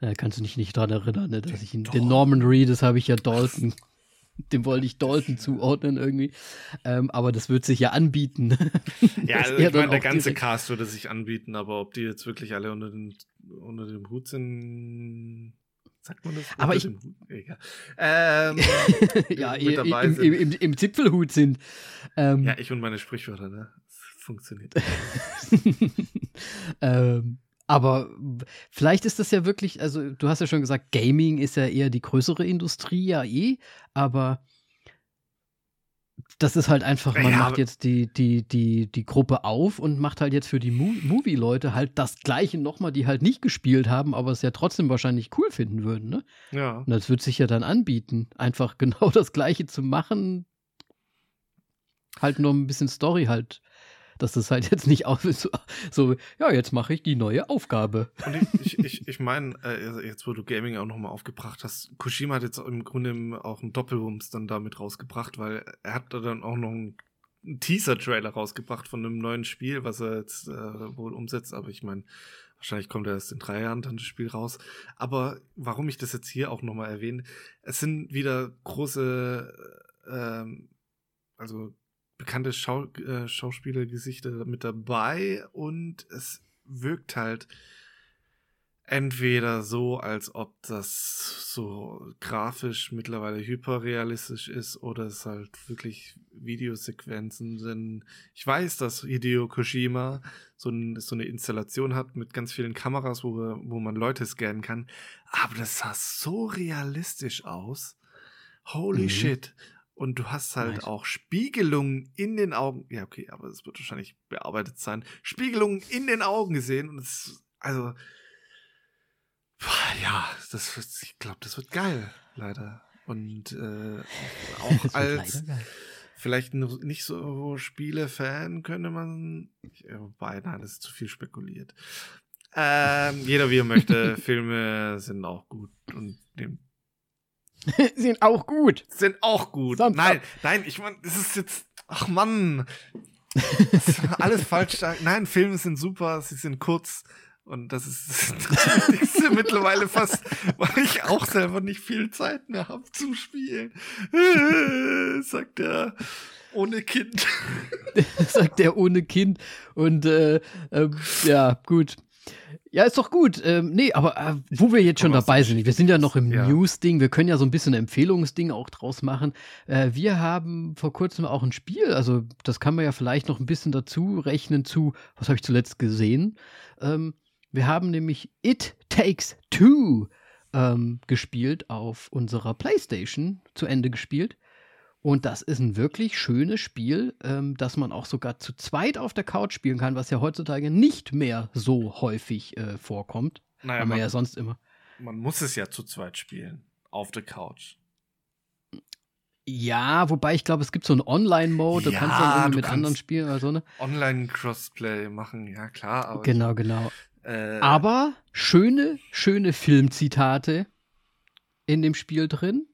äh, kannst du dich nicht dran erinnern, ne, dass ich ihn, den Norman Reedus habe ich ja Dalton. Dem wollte ich Dalton zuordnen irgendwie. Ähm, aber das wird sich ja anbieten.
Ja, also ich meine, der ganze Cast würde sich anbieten, aber ob die jetzt wirklich alle unter, den, unter dem Hut sind, sagt man das?
Aber ich-?
Egal. Ähm,
ja, im, im, im, im Zipfelhut sind. Ähm,
ja, ich und meine Sprichwörter, ne? Das funktioniert.
ähm, aber vielleicht ist das ja wirklich, also du hast ja schon gesagt, Gaming ist ja eher die größere Industrie, ja eh, aber das ist halt einfach, man
Ja,
macht jetzt die, die, die, die Gruppe auf und macht halt jetzt für die Mo Movie-Leute halt das Gleiche nochmal, die halt nicht gespielt haben, aber es ja trotzdem wahrscheinlich cool finden würden, ne?
Ja.
Und das wird sich ja dann anbieten, einfach genau das Gleiche zu machen. Halt nur ein bisschen Story halt. Dass das halt jetzt nicht auch so, so ja, jetzt mache ich die neue Aufgabe.
Und ich, ich, ich, ich meine, äh, jetzt wo du Gaming auch nochmal aufgebracht hast, Kushima hat jetzt im Grunde auch einen Doppelwumms dann damit rausgebracht, weil er hat da dann auch noch einen, Teaser-Trailer rausgebracht von einem neuen Spiel, was er jetzt äh, wohl umsetzt. Aber ich meine, wahrscheinlich kommt er erst in drei Jahren dann das Spiel raus. Aber warum ich das jetzt hier auch nochmal erwähne, es sind wieder große, äh, ähm, also bekannte Schau äh, Schauspielergesichter mit dabei und es wirkt halt entweder so, als ob das so grafisch mittlerweile hyperrealistisch ist oder es halt wirklich Videosequenzen sind. Ich weiß, dass Hideo Kojima so, ein, so eine Installation hat mit ganz vielen Kameras, wo, wo man Leute scannen kann, aber das sah so realistisch aus. Holy
Mhm.
shit. Und du hast halt
Nice.
auch Spiegelungen in den Augen. Ja, okay, aber es wird wahrscheinlich bearbeitet sein. Spiegelungen in den Augen gesehen. Und es, also, ja, das wird, ich glaube, das wird geil, leider. Und äh, auch als vielleicht nicht so Spiele-Fan könnte man. Ja, wobei, nein, das ist zu viel spekuliert. Ähm, jeder wie er möchte. Filme sind auch gut und dem
Sind auch gut.
sind auch gut.
Thumbs
nein, nein, ich meine, das ist jetzt, ach Mann, alles falsch. Nein, Filme sind super, sie sind kurz und das ist das Wichtigste mittlerweile fast, weil ich auch selber nicht viel Zeit mehr habe zum Spielen. Sagt er ohne Kind.
sagt der ohne Kind. Und äh, ähm, ja, gut. Ja, ist doch gut. Ähm, nee, aber äh, wo wir jetzt schon dabei sind, wir sind ja noch im
Ja.
News-Ding, wir können ja so ein bisschen Empfehlungsding auch draus machen. Äh, wir haben vor kurzem auch ein Spiel, also das kann man ja vielleicht noch ein bisschen dazu rechnen zu, was habe ich zuletzt gesehen? Ähm, wir haben nämlich It Takes Two ähm, gespielt auf unserer Playstation, zu Ende gespielt. Und das ist ein wirklich schönes Spiel, ähm, das man auch sogar zu zweit auf der Couch spielen kann, was ja heutzutage nicht mehr so häufig äh, vorkommt.
Naja, man
ja sonst immer.
man muss es ja zu zweit spielen. Auf der Couch.
Ja, wobei ich glaube, es gibt so einen Online-Mode, da
Ja,
kannst du dann irgendwie mit anderen
kannst-
spielen oder so, ne?
Online-Crossplay machen, ja klar, aber.
Genau, genau.
Äh,
Aber schöne, schöne Filmzitate in dem Spiel drin.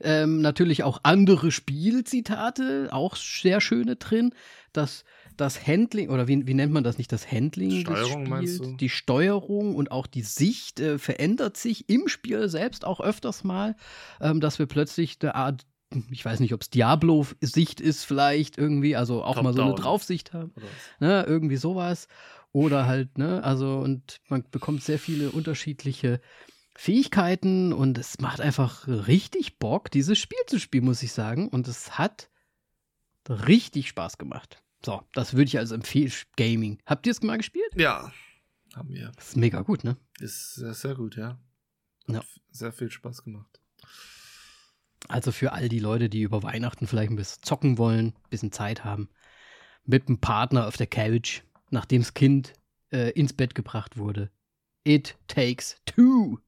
Ähm, natürlich auch andere Spielzitate, auch sehr schöne drin. Das, das Handling, oder wie, wie nennt man das nicht? Das Handling
Steuerung,
des
meinst
Spiels,
du?
die Steuerung und auch die Sicht äh, verändert sich im Spiel selbst auch öfters mal, ähm, dass wir plötzlich eine Art, ich weiß nicht, ob es Diablo-Sicht ist vielleicht irgendwie, also auch mal so eine
Top-down.
Draufsicht haben ne, irgendwie sowas. Oder halt, ne, also und man bekommt sehr viele unterschiedliche Fähigkeiten und es macht einfach richtig Bock, dieses Spiel zu spielen, muss ich sagen. Und es hat richtig Spaß gemacht. So, das würde ich also empfehlen. Gaming. Habt ihr es mal gespielt?
Ja, haben wir.
Das ist mega gut, ne?
Ist sehr, sehr gut, ja. Hat
Ja.
sehr viel Spaß gemacht.
Also für all die Leute, die über Weihnachten vielleicht ein bisschen zocken wollen, ein bisschen Zeit haben, mit einem Partner auf der Couch, nachdem das Kind äh, ins Bett gebracht wurde. It takes two.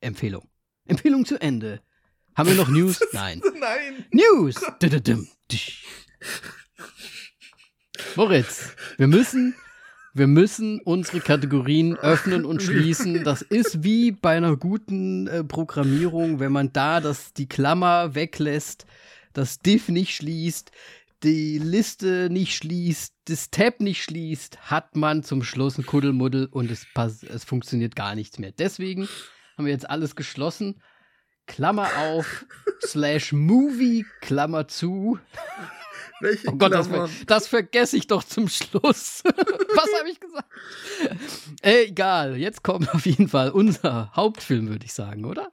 Empfehlung. Empfehlung zu Ende. Haben wir noch News? Nein.
Nein.
News! Moritz, wir müssen, wir müssen unsere Kategorien öffnen und schließen. Das ist wie bei einer guten äh, Programmierung, wenn man da das, die Klammer weglässt, das Diff nicht schließt, die Liste nicht schließt, das Tab nicht schließt, hat man zum Schluss ein Kuddelmuddel und es, es funktioniert gar nichts mehr. Deswegen haben wir jetzt alles geschlossen. Klammer auf, slash Movie, Klammer zu.
Welche
Oh Gott, das, ver das vergesse ich doch zum Schluss. Was habe ich gesagt? Äh, egal, jetzt kommt auf jeden Fall unser Hauptfilm, würde ich sagen, oder?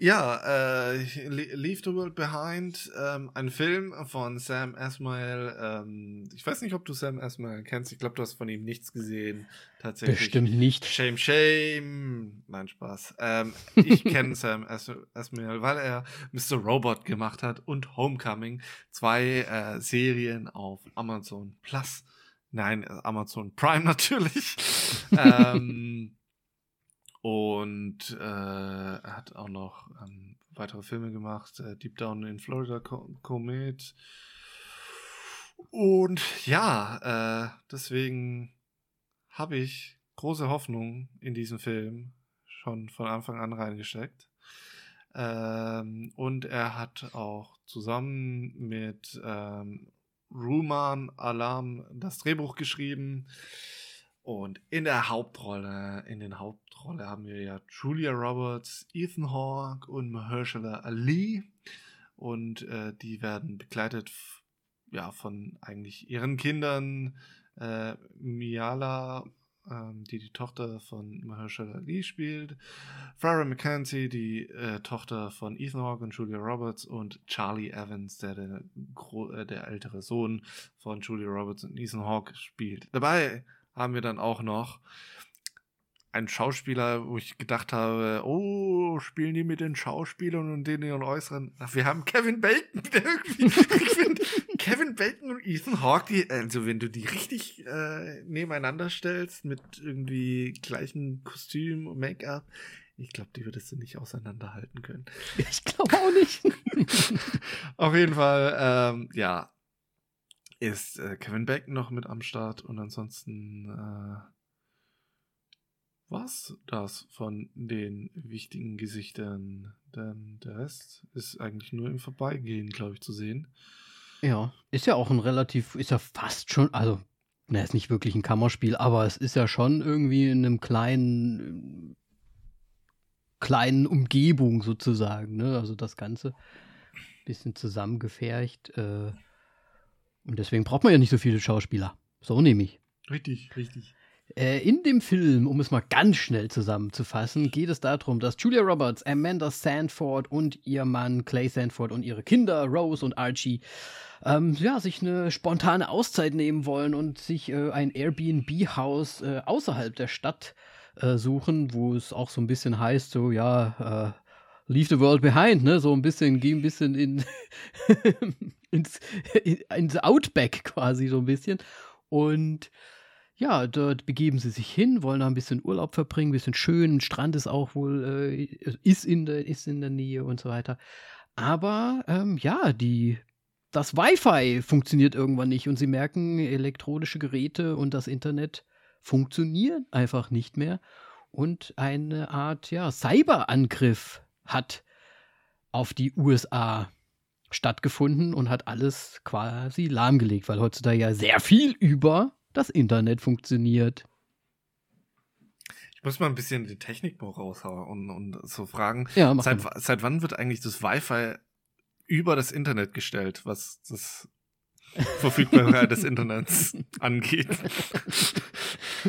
Ja, äh, Le- Leave the World Behind, ähm, ein Film von Sam Esmail. Ähm, ich weiß nicht, ob du Sam Esmail kennst. Ich glaube, du hast von ihm nichts gesehen. Tatsächlich.
Bestimmt nicht.
Shame, shame. Nein, Spaß. Ähm, ich kenne Sam Es- Esmail, weil er Mr. Robot gemacht hat und Homecoming. Zwei äh, Serien auf Amazon Plus. Nein, äh, Amazon Prime natürlich. ähm, und äh, er hat auch noch ähm, weitere Filme gemacht. Äh, Deep Down in Florida Co Comet. Und ja, äh, deswegen habe ich große Hoffnung in diesen Film schon von Anfang an reingesteckt. Ähm, und er hat auch zusammen mit ähm, Ruman Alarm das Drehbuch geschrieben. Und in der Hauptrolle, in den Hauptrolle haben wir ja Julia Roberts, Ethan Hawke und Mahershala Ali. Und äh, die werden begleitet ja, von eigentlich ihren Kindern. Äh, Miala, ähm, die die Tochter von Mahershala Ali spielt. Farrah McKenzie, die äh, Tochter von Ethan Hawke und Julia Roberts. Und Charlie Evans, der der, äh, der ältere Sohn von Julia Roberts und Ethan Hawke spielt. Dabei haben wir dann auch noch einen Schauspieler, wo ich gedacht habe, oh, spielen die mit den Schauspielern und den ihren Äußeren. Ach, wir haben Kevin Bacon, der irgendwie, ich finde, Kevin Bacon und Ethan Hawke, die, also wenn du die richtig äh, nebeneinander stellst, mit irgendwie gleichen Kostüm und Make-up, ich glaube, die würdest du nicht auseinanderhalten können.
Ich glaube auch nicht.
Auf jeden Fall, ähm, ja, ist äh, Kevin Bacon noch mit am Start und ansonsten äh, was das von den wichtigen Gesichtern, denn der Rest ist eigentlich nur im Vorbeigehen, glaube ich, zu sehen.
Ja, ist ja auch ein relativ, ist ja fast schon, also, na, ist nicht wirklich ein Kammerspiel, aber es ist ja schon irgendwie in einem kleinen, kleinen Umgebung sozusagen, ne? Also das Ganze bisschen zusammengefärcht. Äh, und deswegen braucht man ja nicht so viele Schauspieler. So nehme ich.
Richtig, richtig.
Äh, in dem Film, um es mal ganz schnell zusammenzufassen, geht es darum, dass Julia Roberts, Amanda Sanford und ihr Mann Clay Sanford und ihre Kinder Rose und Archie ähm, ja, sich eine spontane Auszeit nehmen wollen und sich äh, ein Airbnb-Haus äh, außerhalb der Stadt äh, suchen, wo es auch so ein bisschen heißt, so ja, äh, Leave the World Behind, ne? So ein bisschen, geh ein bisschen in ins, ins Outback quasi so ein bisschen. Und ja, dort begeben sie sich hin, wollen da ein bisschen Urlaub verbringen, ein bisschen schön. Strand ist auch wohl, äh, ist, in der, ist in der Nähe und so weiter. Aber ähm, ja, die, das Wi-Fi funktioniert irgendwann nicht und sie merken, elektronische Geräte und das Internet funktionieren einfach nicht mehr. Und eine Art ja, Cyberangriff hat auf die USA stattgefunden und hat alles quasi lahmgelegt, weil heutzutage ja sehr viel über das Internet funktioniert.
Ich muss mal ein bisschen die Technik raushauen und, und so fragen.
Ja,
Seit, seit wann wird eigentlich das Wi-Fi über das Internet gestellt, was das Verfügbarkeit des Internets angeht?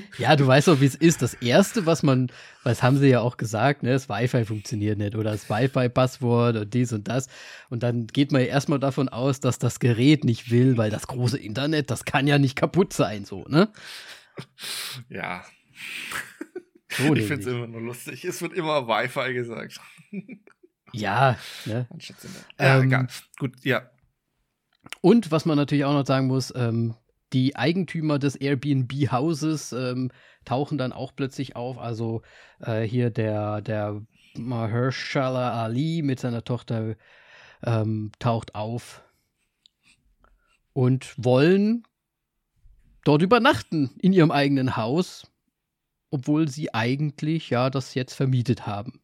Ja, du weißt doch, wie es ist. Das erste, was man, was haben sie ja auch gesagt, ne, das Wi-Fi funktioniert nicht oder das Wi-Fi-Passwort und dies und das. Und dann geht man ja erstmal davon aus, dass das Gerät nicht will, weil das große Internet, das kann ja nicht kaputt sein, so, ne?
Ja,
So
ich finde es immer nur lustig. Es wird immer Wi-Fi gesagt.
Ja, ne?
Ja, ähm, egal. Gut, ja.
Und was man natürlich auch noch sagen muss, ähm, die Eigentümer des Airbnb-Hauses ähm, tauchen dann auch plötzlich auf. Also äh, hier der, der Mahershala Ali mit seiner Tochter ähm, taucht auf und wollen dort übernachten in ihrem eigenen Haus, obwohl sie eigentlich ja das jetzt vermietet haben.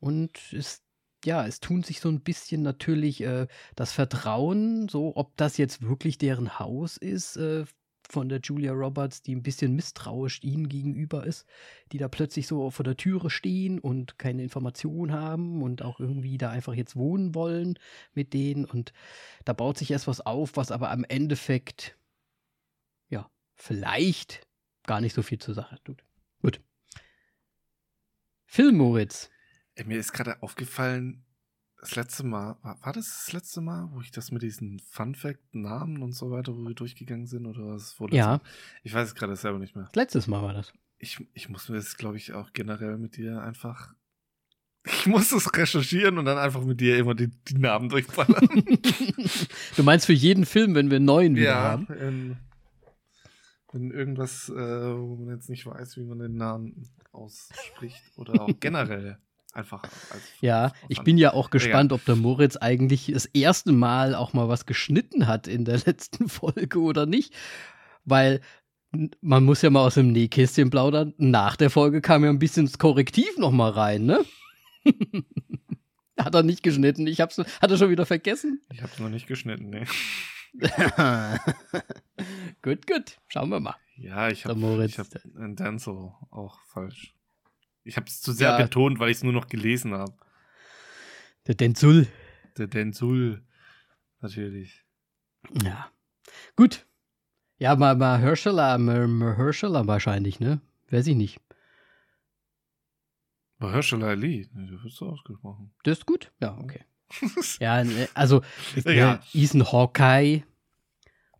Und es, ja, es tun sich so ein bisschen natürlich äh, das Vertrauen, so ob das jetzt wirklich deren Haus ist, äh, von der Julia Roberts, die ein bisschen misstrauisch ihnen gegenüber ist, die da plötzlich so vor der Türe stehen und keine Informationen haben und auch irgendwie da einfach jetzt wohnen wollen mit denen. Und da baut sich erst was auf, was aber am Endeffekt, ja, vielleicht gar nicht so viel zur Sache tut. Gut. Film Moritz.
Mir ist gerade aufgefallen, das letzte Mal, war, war, das das letzte Mal, wo ich das mit diesen Fun Fact Namen und so weiter, wo wir durchgegangen sind oder was
Ja.
Ich weiß es gerade selber nicht mehr.
Letztes Mal war das.
Ich, ich muss mir das, glaube ich, auch generell mit dir einfach. Ich muss das recherchieren und dann einfach mit dir immer die, die Namen durchballern.
du meinst für jeden Film, wenn wir einen neuen wieder
ja,
haben?
In, wenn irgendwas, äh, wo man jetzt nicht weiß, wie man den Namen ausspricht oder auch generell. Einfach als
Ja, ich bin ja auch gespannt, ja. ob der Moritz eigentlich das erste Mal auch mal was geschnitten hat in der letzten Folge oder nicht. Weil man muss ja mal aus dem Nähkästchen plaudern. Nach der Folge kam ja ein bisschen das Korrektiv noch mal rein, ne? hat er nicht geschnitten. Ich hab's, hat er schon wieder vergessen?
Ich hab's noch nicht geschnitten, ne.
gut, gut. Schauen wir mal.
Ja, ich habe hab einen Denzel auch falsch ich habe es zu sehr ja. betont, weil ich es nur noch gelesen habe.
Der Denzul.
Der Denzul, natürlich.
Ja. Gut. Ja, mal, mal Herscheler, mal Herscheler wahrscheinlich, ne? Weiß ich nicht.
War Herscheler Ali? Das wirst du ausgesprochen.
Das ist gut? Ja, okay. ja, ne, also ja. Äh, Ethan Hawkeye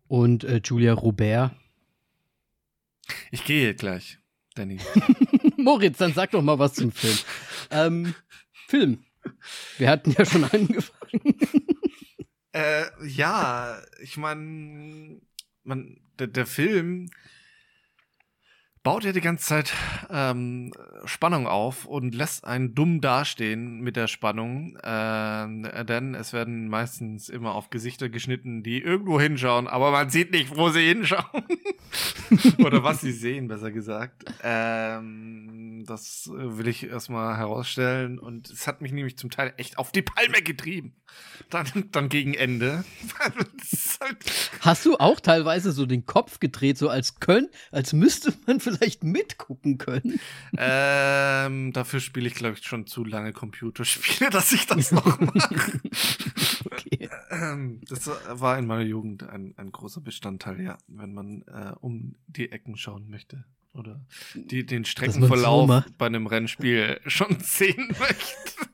und äh, Julia Robert.
Ich gehe gleich, Danny.
Moritz, dann sag doch mal was zum Film. Ähm, Film. Wir hatten ja schon angefangen.
äh, ja, ich meine, man, der, der Film baut ja die ganze Zeit ähm, Spannung auf und lässt einen dumm dastehen mit der Spannung, äh, denn es werden meistens immer auf Gesichter geschnitten, die irgendwo hinschauen, aber man sieht nicht, wo sie hinschauen. Oder was sie sehen, besser gesagt. Ähm, das will ich erstmal herausstellen und es hat mich nämlich zum Teil echt auf die Palme getrieben. Dann, dann gegen Ende.
halt Hast du auch teilweise so den Kopf gedreht, so als können, als müsste man vielleicht mitgucken können?
Ähm, dafür spiele ich, glaube ich, schon zu lange Computerspiele, dass ich das noch mache. okay. Ähm, das war in meiner Jugend ein, ein großer Bestandteil, ja, wenn man äh, um die Ecken schauen möchte oder die, den Streckenverlauf so bei einem Rennspiel schon sehen möchte.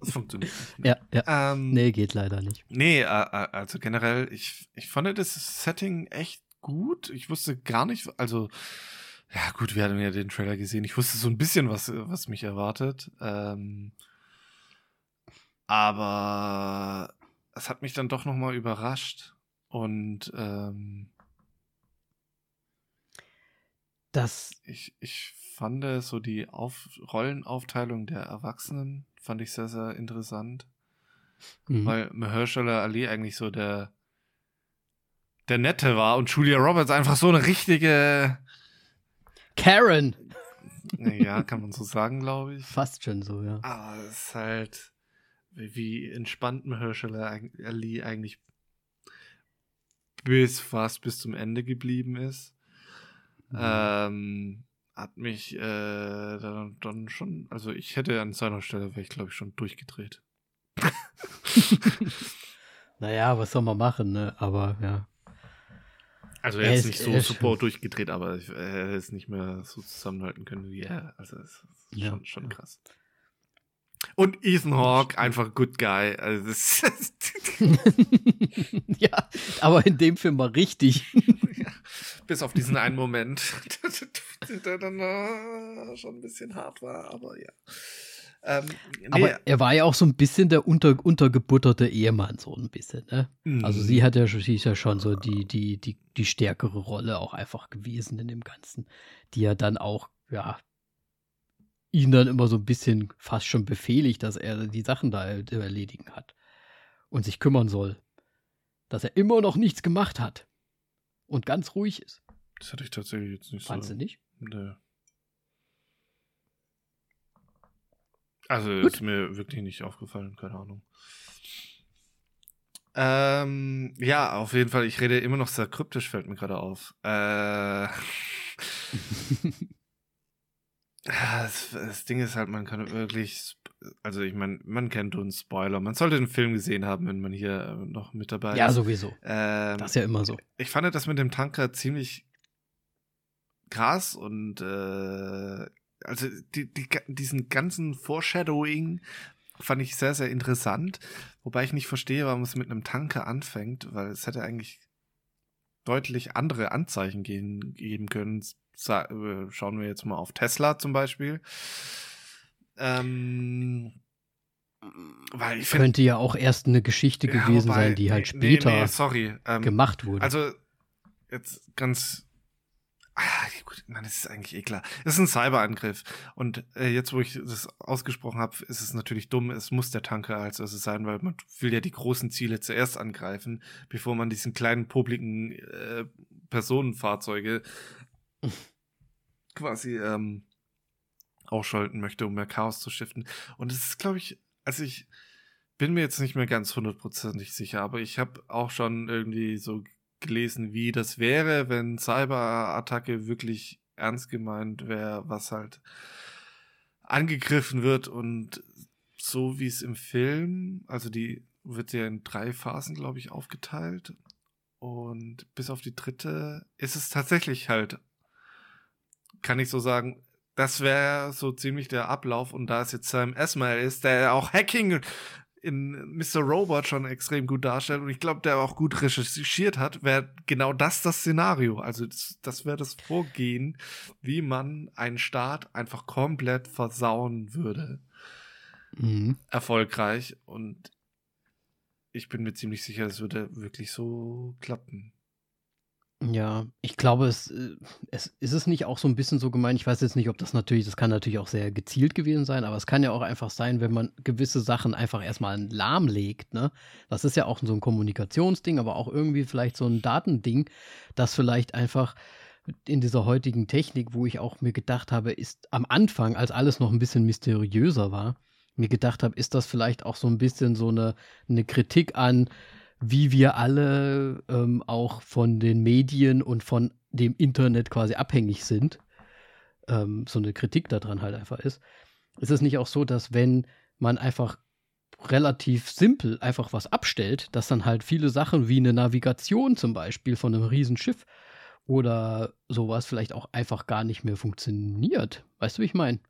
das funktioniert nicht.
Ne? Ja, ja. Ähm, nee, geht leider nicht.
Nee, äh, äh, also generell, ich, ich fand das Setting echt gut. Ich wusste gar nicht, also, ja gut, wir hatten ja den Trailer gesehen. Ich wusste so ein bisschen, was, was mich erwartet. Ähm, aber es hat mich dann doch nochmal überrascht. Und ähm,
das.
Ich, ich fand so die Auf Rollenaufteilung der Erwachsenen fand ich sehr, sehr interessant. Mhm. Weil Mahershala Ali eigentlich so der der Nette war und Julia Roberts einfach so eine richtige
Karen.
Ja, kann man so sagen, glaube ich.
Fast schon so, ja.
Aber es ist halt, wie entspannt Mahershala Ali eigentlich bis fast bis zum Ende geblieben ist. Mhm. Ähm, hat mich äh, dann, dann, schon, also ich hätte an seiner Stelle, wäre ich glaube ich schon durchgedreht.
naja, was soll man machen, ne? Aber ja.
Also er, er ist, nicht so super durchgedreht, aber er ist nicht mehr so zusammenhalten können wie er. Also es ist ja, schon, schon krass. Und Ethan Hawke, einfach good guy. Also das
ja, aber in dem Film war richtig.
ja, bis auf diesen einen Moment, der dann uh, schon ein bisschen hart war, aber ja. Ähm,
nee. Aber er war ja auch so ein bisschen der unter, untergebutterte Ehemann, so ein bisschen, ne? Mhm. Also sie hat ja, sie ist ja schon so die, die, die, die stärkere Rolle auch einfach gewesen in dem Ganzen, die ja dann auch, ja, ihn dann immer so ein bisschen fast schon befehligt, dass er die Sachen da erledigen hat und sich kümmern soll. Dass er immer noch nichts gemacht hat und ganz ruhig ist.
Das hatte ich tatsächlich jetzt nicht
Fandst
so.
Fandst du nicht?
Nee. Also Gut. ist mir wirklich nicht aufgefallen, keine Ahnung. Ähm, ja, auf jeden Fall, ich rede immer noch sehr kryptisch, fällt mir gerade auf. Äh, das, das, Ding ist halt, man kann wirklich, also ich meine, man kennt uns Spoiler. Man sollte den Film gesehen haben, wenn man hier äh, noch mit dabei
ja,
ist.
Ja, sowieso.
Ähm,
das ist ja immer so.
Ich fand das mit dem Tanker ziemlich krass und äh, also die, die, diesen ganzen Foreshadowing fand ich sehr, sehr interessant. Wobei ich nicht verstehe, warum es mit einem Tanker anfängt, weil es hätte eigentlich deutlich andere Anzeichen gehen, geben können. Äh, schauen wir jetzt mal auf Tesla zum Beispiel. Ähm,
weil find, Könnte ja auch erst eine Geschichte ja, gewesen wobei, sein, die halt später nee, nee,
sorry, ähm,
gemacht wurde.
Also, jetzt ganz gut, man, das ist eigentlich eh klar. Es ist ein Cyberangriff. Und äh, jetzt, wo ich das ausgesprochen habe, ist es natürlich dumm. Es muss der Tanker als erstes sein, weil man will ja die großen Ziele zuerst angreifen, bevor man diesen kleinen, publiken äh, Personenfahrzeuge quasi ähm, ausschalten möchte, um mehr Chaos zu stiften. Und es ist, glaube ich, also ich bin mir jetzt nicht mehr ganz hundertprozentig sicher, aber ich habe auch schon irgendwie so gelesen, wie das wäre, wenn Cyberattacke wirklich ernst gemeint wäre, was halt angegriffen wird und so wie es im Film, also die wird ja in drei Phasen, glaube ich, aufgeteilt. Und bis auf die dritte ist es tatsächlich halt, kann ich so sagen, das wäre so ziemlich der Ablauf. Und da es jetzt Sam Esmail ist, der auch Hacking in Mr. Robot schon extrem gut darstellt und ich glaube, der auch gut recherchiert hat, wäre genau das das Szenario. Also das, das wäre das Vorgehen, wie man einen Staat einfach komplett versauen würde. Mhm. Erfolgreich und ich bin mir ziemlich sicher, es würde wirklich so klappen.
Ja, ich glaube, es, äh, es ist es nicht auch so ein bisschen so gemeint. Ich weiß jetzt nicht, ob das natürlich, das kann natürlich auch sehr gezielt gewesen sein, aber es kann ja auch einfach sein, wenn man gewisse Sachen einfach erstmal lahmlegt. Ne? Das ist ja auch so ein Kommunikationsding, aber auch irgendwie vielleicht so ein Datending, das vielleicht einfach in dieser heutigen Technik, wo ich auch mir gedacht habe, ist am Anfang, als alles noch ein bisschen mysteriöser war, mir gedacht habe, ist das vielleicht auch so ein bisschen so eine, eine Kritik an wie wir alle ähm, auch von den Medien und von dem Internet quasi abhängig sind, ähm, so eine Kritik daran halt einfach ist. Ist es nicht auch so, dass wenn man einfach relativ simpel einfach was abstellt, dass dann halt viele Sachen wie eine Navigation zum Beispiel von einem Riesenschiff oder sowas vielleicht auch einfach gar nicht mehr funktioniert. Weißt du, wie ich meine?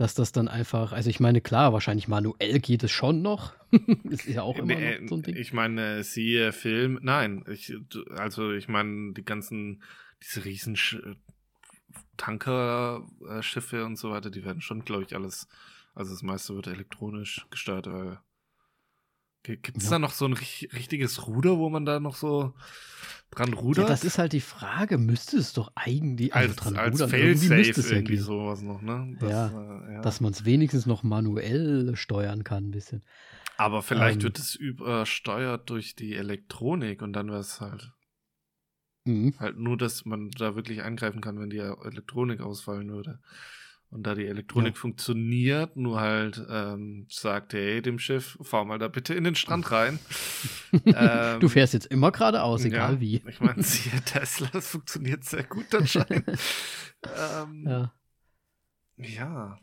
Dass das dann einfach, also ich meine, klar, wahrscheinlich manuell geht es schon noch. ist ja auch immer nee, noch so ein Ding.
Ich meine, siehe Film, nein, ich, also ich meine, die ganzen, diese riesen Tankerschiffe und so weiter, die werden schon, glaube ich, alles, also das meiste wird elektronisch gesteuert, weil Gibt es ja. da noch so ein richtiges Ruder, wo man da noch so dran rudert? Ja,
das ist halt die Frage. Müsste es doch eigentlich
also als, dran als rudern. Irgendwie müsste es irgendwie sowas noch, ne?
Das, ja, äh, ja, dass man es wenigstens noch manuell steuern kann ein bisschen.
Aber vielleicht ähm, wird es übersteuert durch die Elektronik und dann wäre es halt mhm. halt nur, dass man da wirklich eingreifen kann, wenn die Elektronik ausfallen würde. Und da die Elektronik ja. funktioniert, nur halt ähm, sagt, hey, dem Schiff, fahr mal da bitte in den Strand rein.
ähm, du fährst jetzt immer geradeaus, egal ja, wie.
Ich meine, siehe Tesla, das funktioniert sehr gut anscheinend. ähm, ja. Ja.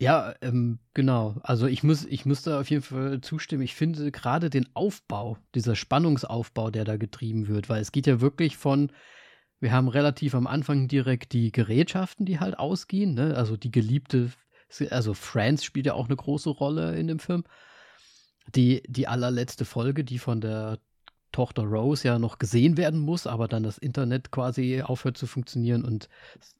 Ja, ähm, genau. Also ich muss, ich muss da auf jeden Fall zustimmen. Ich finde gerade den Aufbau, dieser Spannungsaufbau, der da getrieben wird, weil es geht ja wirklich von, wir haben relativ am Anfang direkt die Gerätschaften, die halt ausgehen. Ne? Also die geliebte, also Friends spielt ja auch eine große Rolle in dem Film. Die, die allerletzte Folge, die von der Tochter Rose ja noch gesehen werden muss, aber dann das Internet quasi aufhört zu funktionieren und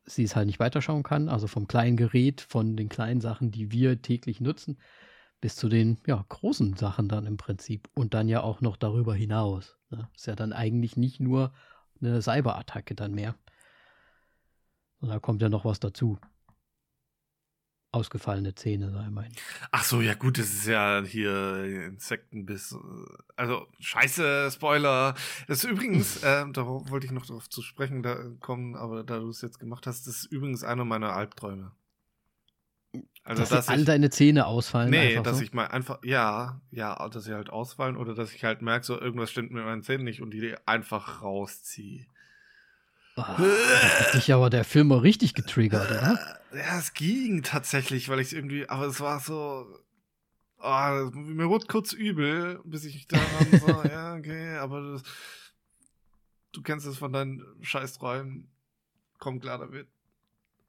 sie es halt nicht weiterschauen kann. Also vom kleinen Gerät, von den kleinen Sachen, die wir täglich nutzen, bis zu den ja, großen Sachen dann im Prinzip. Und dann ja auch noch darüber hinaus. Ne? Ist ja dann eigentlich nicht nur eine Cyberattacke dann mehr. Und da kommt ja noch was dazu ausgefallene Zähne, sei mein.
Ach so, ja gut, das ist ja hier Insektenbiss. Also scheiße, Spoiler. Das ist übrigens, äh, da wollte ich noch darauf zu sprechen da kommen, aber da du es jetzt gemacht hast, das ist übrigens einer meiner Albträume.
Also, dass, dass all ich, deine Zähne ausfallen.
Nee, dass so? ich mal einfach, ja, ja, dass sie halt ausfallen oder dass ich halt merke, so irgendwas stimmt mit meinen Zähnen nicht und die einfach rausziehe.
Oh, das hat dich aber der Film auch richtig getriggert, oder?
Ja, es ging tatsächlich, weil ich irgendwie, aber es war so, oh, mir wurde kurz übel, bis ich daran so, ja, okay, aber das, du kennst es von deinen Scheißträumen, komm klar damit.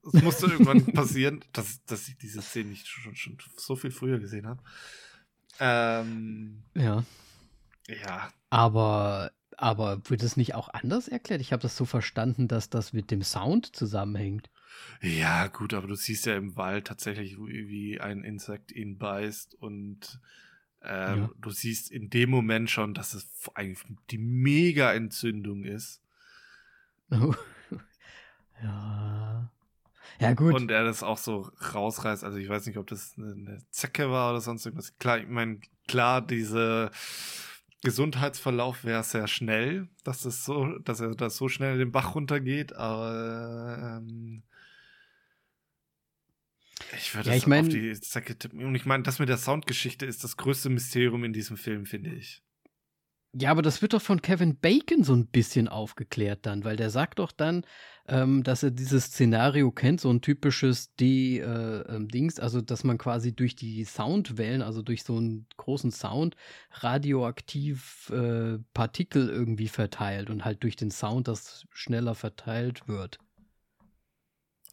Es musste irgendwann passieren, dass, dass ich diese Szene nicht schon, schon so viel früher gesehen habe. Ähm,
ja.
Ja.
Aber aber wird es nicht auch anders erklärt? Ich habe das so verstanden, dass das mit dem Sound zusammenhängt.
Ja, gut, aber du siehst ja im Wald tatsächlich, wie ein Insekt ihn beißt und ähm, ja. du siehst in dem Moment schon, dass es eigentlich die Mega-Entzündung ist.
Ja. Ja, gut.
Und er das auch so rausreißt. Also ich weiß nicht, ob das eine Zecke war oder sonst irgendwas. Klar, ich meine, klar, diese Gesundheitsverlauf wäre sehr schnell, dass es so, dass er das so schnell den Bach runtergeht, aber ähm, ich würde ja, ich mein, auf die Zacke tippen. Und ich meine, das mit der Soundgeschichte ist das größte Mysterium in diesem Film, finde ich.
Ja, aber das wird doch von Kevin Bacon so ein bisschen aufgeklärt dann, weil der sagt doch dann, ähm, dass er dieses Szenario kennt, so ein typisches D-Dings, äh, ähm, also dass man quasi durch die Soundwellen, also durch so einen großen Sound, radioaktiv äh, Partikel irgendwie verteilt und halt durch den Sound das schneller verteilt wird.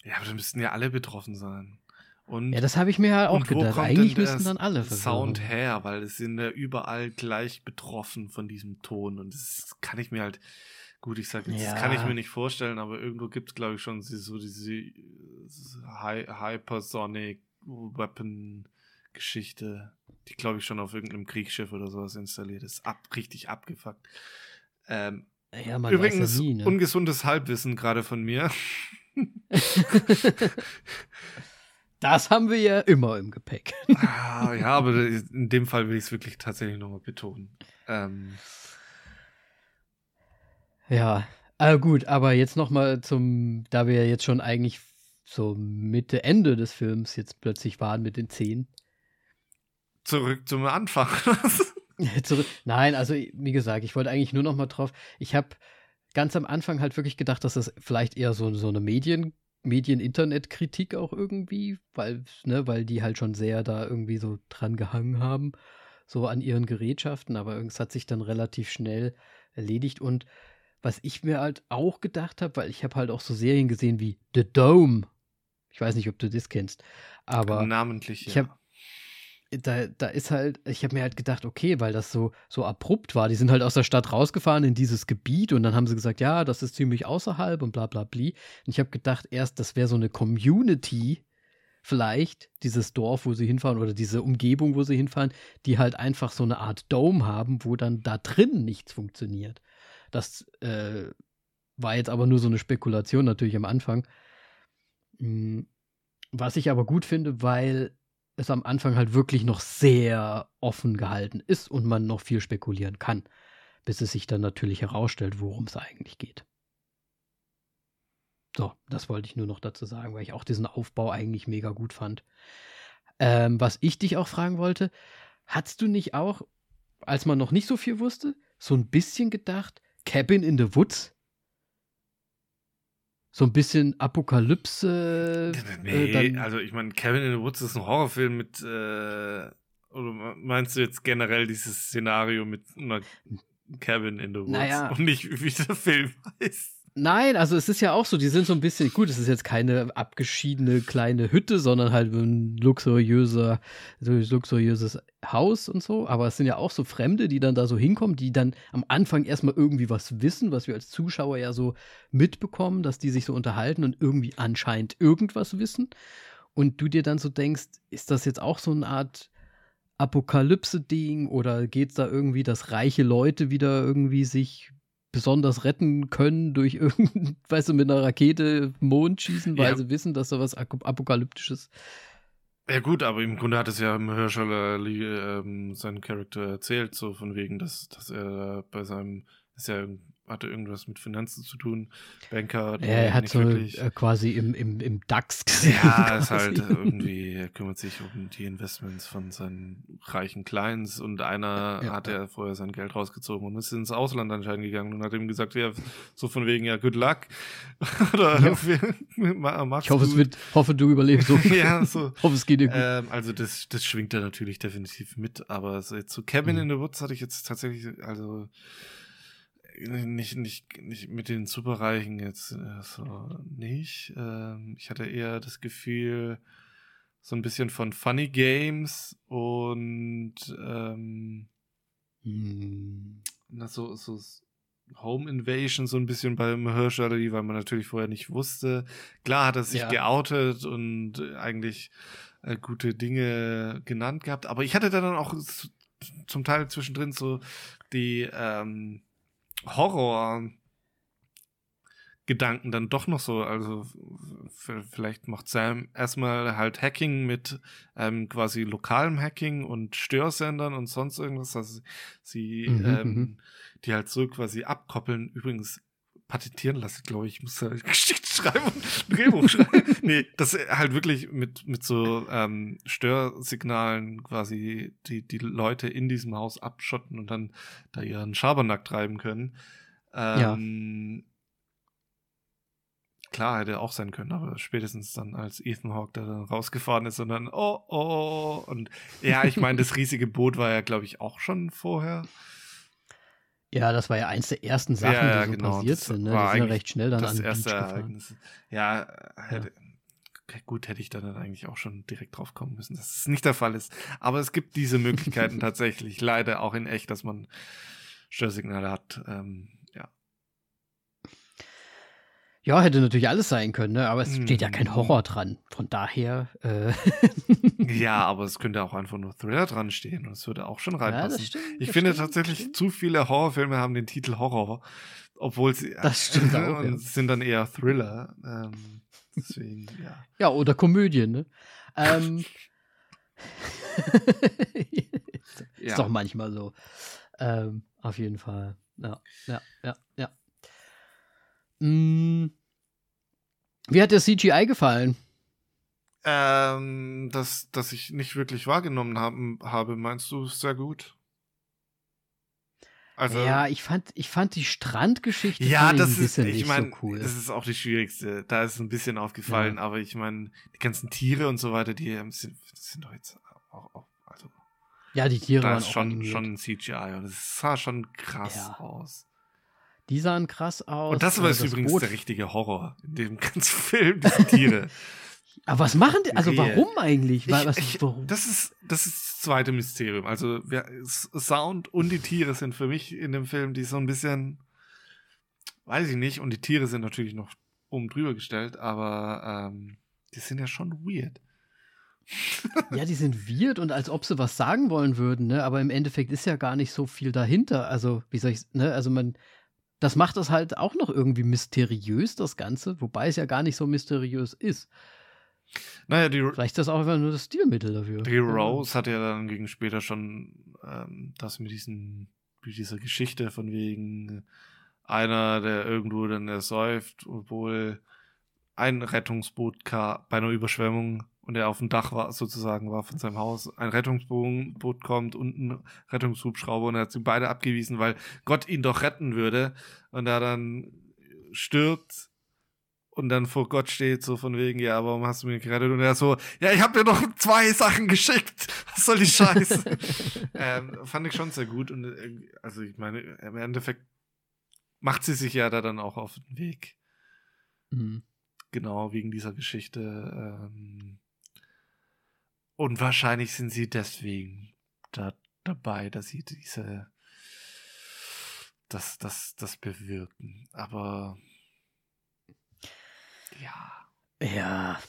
Ja, aber dann müssten ja alle betroffen sein.
Und, ja, das habe ich mir ja auch gedacht. Eigentlich müssten dann alle
versuchen. Sound her, weil es sind ja überall gleich betroffen von diesem Ton und das kann ich mir halt gut, ich sage, ja. das kann ich mir nicht vorstellen, aber irgendwo gibt es glaube ich schon so diese Hypersonic Weapon Geschichte, die glaube ich schon auf irgendeinem Kriegsschiff oder sowas installiert ist, ab richtig abgefuckt. Ähm, ja, übrigens nie, ne? ungesundes Halbwissen gerade von mir.
Das haben wir ja immer im Gepäck.
ah, ja, aber in dem Fall will ich es wirklich tatsächlich nochmal betonen. Ähm.
Ja, äh, gut, aber jetzt nochmal zum, da wir jetzt schon eigentlich so Mitte, Ende des Films jetzt plötzlich waren mit den Zehn.
Zurück zum Anfang.
Zurück, nein, also wie gesagt, ich wollte eigentlich nur nochmal drauf. Ich habe ganz am Anfang halt wirklich gedacht, dass das vielleicht eher so, so eine Medien- Medien-Internet-Kritik auch irgendwie, weil, ne, weil die halt schon sehr da irgendwie so dran gehangen haben, so an ihren Gerätschaften, aber es hat sich dann relativ schnell erledigt und was ich mir halt auch gedacht habe, weil ich habe halt auch so Serien gesehen wie The Dome. Ich weiß nicht, ob du das kennst, aber
namentlich ja.
Ich habe da, da ist halt, ich habe mir halt gedacht, okay, weil das so, so abrupt war. Die sind halt aus der Stadt rausgefahren in dieses Gebiet und dann haben sie gesagt, ja, das ist ziemlich außerhalb und bla bla bli. Und ich habe gedacht, erst, das wäre so eine Community, vielleicht, dieses Dorf, wo sie hinfahren oder diese Umgebung, wo sie hinfahren, die halt einfach so eine Art Dome haben, wo dann da drin nichts funktioniert. Das äh, war jetzt aber nur so eine Spekulation natürlich am Anfang. Hm, was ich aber gut finde, weil es am Anfang halt wirklich noch sehr offen gehalten ist und man noch viel spekulieren kann, bis es sich dann natürlich herausstellt, worum es eigentlich geht. So, das wollte ich nur noch dazu sagen, weil ich auch diesen Aufbau eigentlich mega gut fand. Ähm, was ich dich auch fragen wollte, hast du nicht auch, als man noch nicht so viel wusste, so ein bisschen gedacht, Cabin in the Woods? so ein bisschen Apokalypse.
Nee, äh, also ich meine, Cabin in the Woods ist ein Horrorfilm mit, äh, oder meinst du jetzt generell dieses Szenario mit einer Cabin in the Woods
naja.
und nicht wie der Film heißt?
Nein, also es ist ja auch so, die sind so ein bisschen, gut, es ist jetzt keine abgeschiedene kleine Hütte, sondern halt ein luxuriöser, luxuriöses Haus und so, aber es sind ja auch so Fremde, die dann da so hinkommen, die dann am Anfang erstmal irgendwie was wissen, was wir als Zuschauer ja so mitbekommen, dass die sich so unterhalten und irgendwie anscheinend irgendwas wissen. Und du dir dann so denkst, ist das jetzt auch so eine Art Apokalypse-Ding oder geht es da irgendwie, dass reiche Leute wieder irgendwie sich besonders retten können durch irgendein, weißt du, mit einer Rakete Mond schießen, weil ja. sie wissen, dass da was Apokalyptisches.
Ja gut, aber im Grunde hat es ja Herschel äh, ähm, seinen Charakter erzählt, so von wegen, dass, dass er bei seinem, ist ja hatte irgendwas mit Finanzen zu tun. Banker.
Er hat so wirklich. Äh, quasi im, im, im DAX gesehen.
Ja, ist halt irgendwie, er kümmert sich um die Investments von seinen reichen Clients und einer ja, hat ja vorher sein Geld rausgezogen und ist ins Ausland anscheinend gegangen und hat ihm gesagt, ja, so von wegen, ja, good luck. Oder ja.
ich hoffe, es wird, hoffe, du überlebst so.
ja, so.
hoffe, es geht dir gut.
Ähm, also das, das schwingt er natürlich definitiv mit, aber so zu Cabin mhm. in the Woods hatte ich jetzt tatsächlich, also nicht, nicht, nicht mit den Superreichen jetzt äh, so nicht. Ähm, ich hatte eher das Gefühl, so ein bisschen von Funny Games und ähm, hm. so, so Home Invasion so ein bisschen beim Hirschalli, weil man natürlich vorher nicht wusste. Klar hat er sich ja. geoutet und eigentlich äh, gute Dinge genannt gehabt, aber ich hatte da dann auch zum Teil zwischendrin so die ähm, Horror Gedanken dann doch noch so, also vielleicht macht Sam erstmal halt Hacking mit ähm, quasi lokalem Hacking und Störsendern und sonst irgendwas, also sie mhm, ähm, mhm. die halt so quasi abkoppeln. Übrigens patentieren lassen, glaube ich, ich muss da Geschichte schreiben und ein Drehbuch schreiben. nee, das halt wirklich mit, mit so ähm, Störsignalen quasi die, die Leute in diesem Haus abschotten und dann da ihren Schabernack treiben können. Ähm, ja. Klar, hätte auch sein können, aber spätestens dann, als Ethan Hawke da rausgefahren ist und dann, oh, oh, und ja, ich meine, das riesige Boot war ja, glaube ich, auch schon vorher.
Ja, das war ja eins der ersten Sachen, ja, die so genau. passiert das sind. Ne? Die sind ja recht schnell dann das an erste Ereignis.
Ja, hätte, ja. gut, hätte ich dann eigentlich auch schon direkt drauf kommen müssen, dass es nicht der Fall ist. Aber es gibt diese Möglichkeiten tatsächlich, leider auch in echt, dass man Störsignale hat. Ähm,
ja, hätte natürlich alles sein können, ne? aber es steht ja kein mhm. Horror dran. Von daher. Äh
ja, aber es könnte auch einfach nur Thriller dran stehen und es würde auch schon reinpassen. Ja, das stimmt, ich das finde stimmt, tatsächlich, zu viele Horrorfilme haben den Titel Horror, obwohl sie
das stimmt auch,
ja. sind dann eher Thriller. Ähm, deswegen, ja.
Ja, oder Komödien, ne? Ähm, ist ja. doch manchmal so. Ähm, auf jeden Fall. Ja, ja, ja, ja. Mm. Wie hat der CGI gefallen?
Ähm, das, das ich nicht wirklich wahrgenommen haben, habe, meinst du sehr gut?
Also, ja, ich fand, ich fand die Strandgeschichte
ja, das ist, ich meine, so cool. das ist auch die schwierigste. Da ist ein bisschen aufgefallen, ja. aber ich meine, die ganzen Tiere und so weiter, die sind, sind doch jetzt auch, auch also
ja, die Tiere
da
waren
ist schon, schon ein CGI und es sah schon krass ja. aus.
Die sahen krass aus.
Und das war das übrigens Boot. der richtige Horror in dem ganzen Film, diese Tiere.
Aber was machen die? Also warum eigentlich?
Ich, was, ich, warum? Das ist das ist das zweite Mysterium. Also wer, Sound und die Tiere sind für mich in dem Film, die so ein bisschen, weiß ich nicht. Und die Tiere sind natürlich noch oben drüber gestellt, aber ähm, die sind ja schon weird.
ja, die sind weird und als ob sie was sagen wollen würden, ne? Aber im Endeffekt ist ja gar nicht so viel dahinter. Also wie soll ich, ne? Also man das macht es halt auch noch irgendwie mysteriös, das Ganze, wobei es ja gar nicht so mysteriös ist.
Naja, die,
Vielleicht ist das auch einfach nur das Stilmittel dafür.
Die Rose ja. hat ja dann gegen später schon ähm, das mit diesen, mit dieser Geschichte von wegen einer, der irgendwo dann ersäuft, obwohl ein Rettungsboot bei einer Überschwemmung und er auf dem Dach war, sozusagen war von seinem Haus, ein Rettungsboot kommt und ein Rettungshubschrauber und er hat sie beide abgewiesen, weil Gott ihn doch retten würde und er dann stirbt und dann vor Gott steht, so von wegen, ja, warum hast du mich gerettet? Und er so, ja, ich habe dir doch zwei Sachen geschickt. Was soll die Scheiße? ähm, fand ich schon sehr gut. Und äh, also ich meine, im Endeffekt macht sie sich ja da dann auch auf den Weg.
Mhm.
Genau, wegen dieser Geschichte. Ähm, und wahrscheinlich sind sie deswegen da dabei, dass sie diese das, das, das bewirken. Aber ja.
Ja.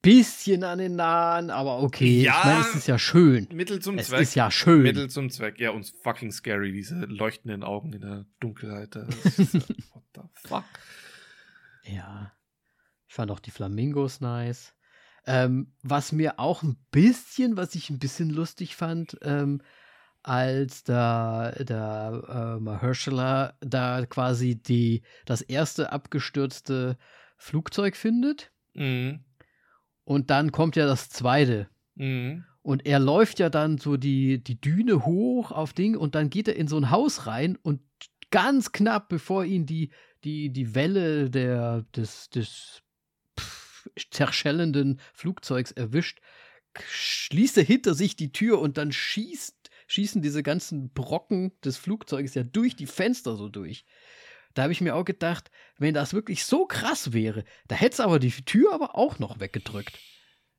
Bisschen an den Nahen, aber okay.
Ja,
ich meine, es ist ja schön.
Mittel zum
Es
Zweck.
ist ja schön.
Mittel zum Zweck. Ja, und fucking scary, diese leuchtenden Augen in der Dunkelheit. Das ist, what the fuck?
Ja. Ich fand auch die Flamingos nice. Ähm, was mir auch ein bisschen, was ich ein bisschen lustig fand, ähm, als da der äh, Mahershala da quasi die, das erste abgestürzte Flugzeug findet
Mhm.
und dann kommt ja das zweite.
Mhm.
Und er läuft ja dann so die, die Düne hoch auf Ding und dann geht er in so ein Haus rein und ganz knapp, bevor ihn die, die, die Welle der, des, des zerschellenden Flugzeugs erwischt, schließt er hinter sich die Tür und dann schießt, schießen diese ganzen Brocken des Flugzeuges ja durch die Fenster so durch. Da habe ich mir auch gedacht, wenn das wirklich so krass wäre, da hätte es aber die Tür aber auch noch weggedrückt.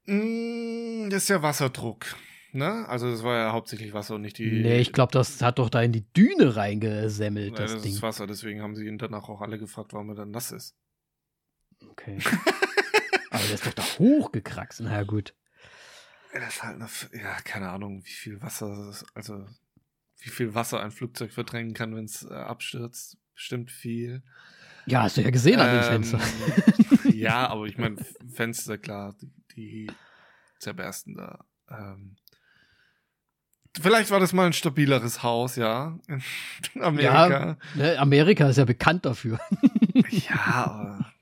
Mm, Das ist ja Wasserdruck. Ne? Also das war ja hauptsächlich Wasser und nicht die.
Nee, ich glaube, das hat doch da in die Düne reingesemmelt,
Ja,
das,
das
Ding.
ist Wasser, deswegen haben sie ihn danach auch alle gefragt, warum er dann nass ist.
Okay. Aber der ist doch da hochgekraxt. Na ja, gut.
Ja, Das ist halt eine, ja, keine Ahnung, wie viel Wasser, also wie viel Wasser ein Flugzeug verdrängen kann, wenn es äh, abstürzt. Bestimmt viel.
Ja, hast du ja gesehen an den
Ähm,
Fenstern.
ja, aber ich meine, Fenster, klar, die, die zerbersten da. Ähm, vielleicht war das mal ein stabileres Haus, ja, in Amerika.
Ne, Amerika ist ja bekannt dafür.
Ja, aber,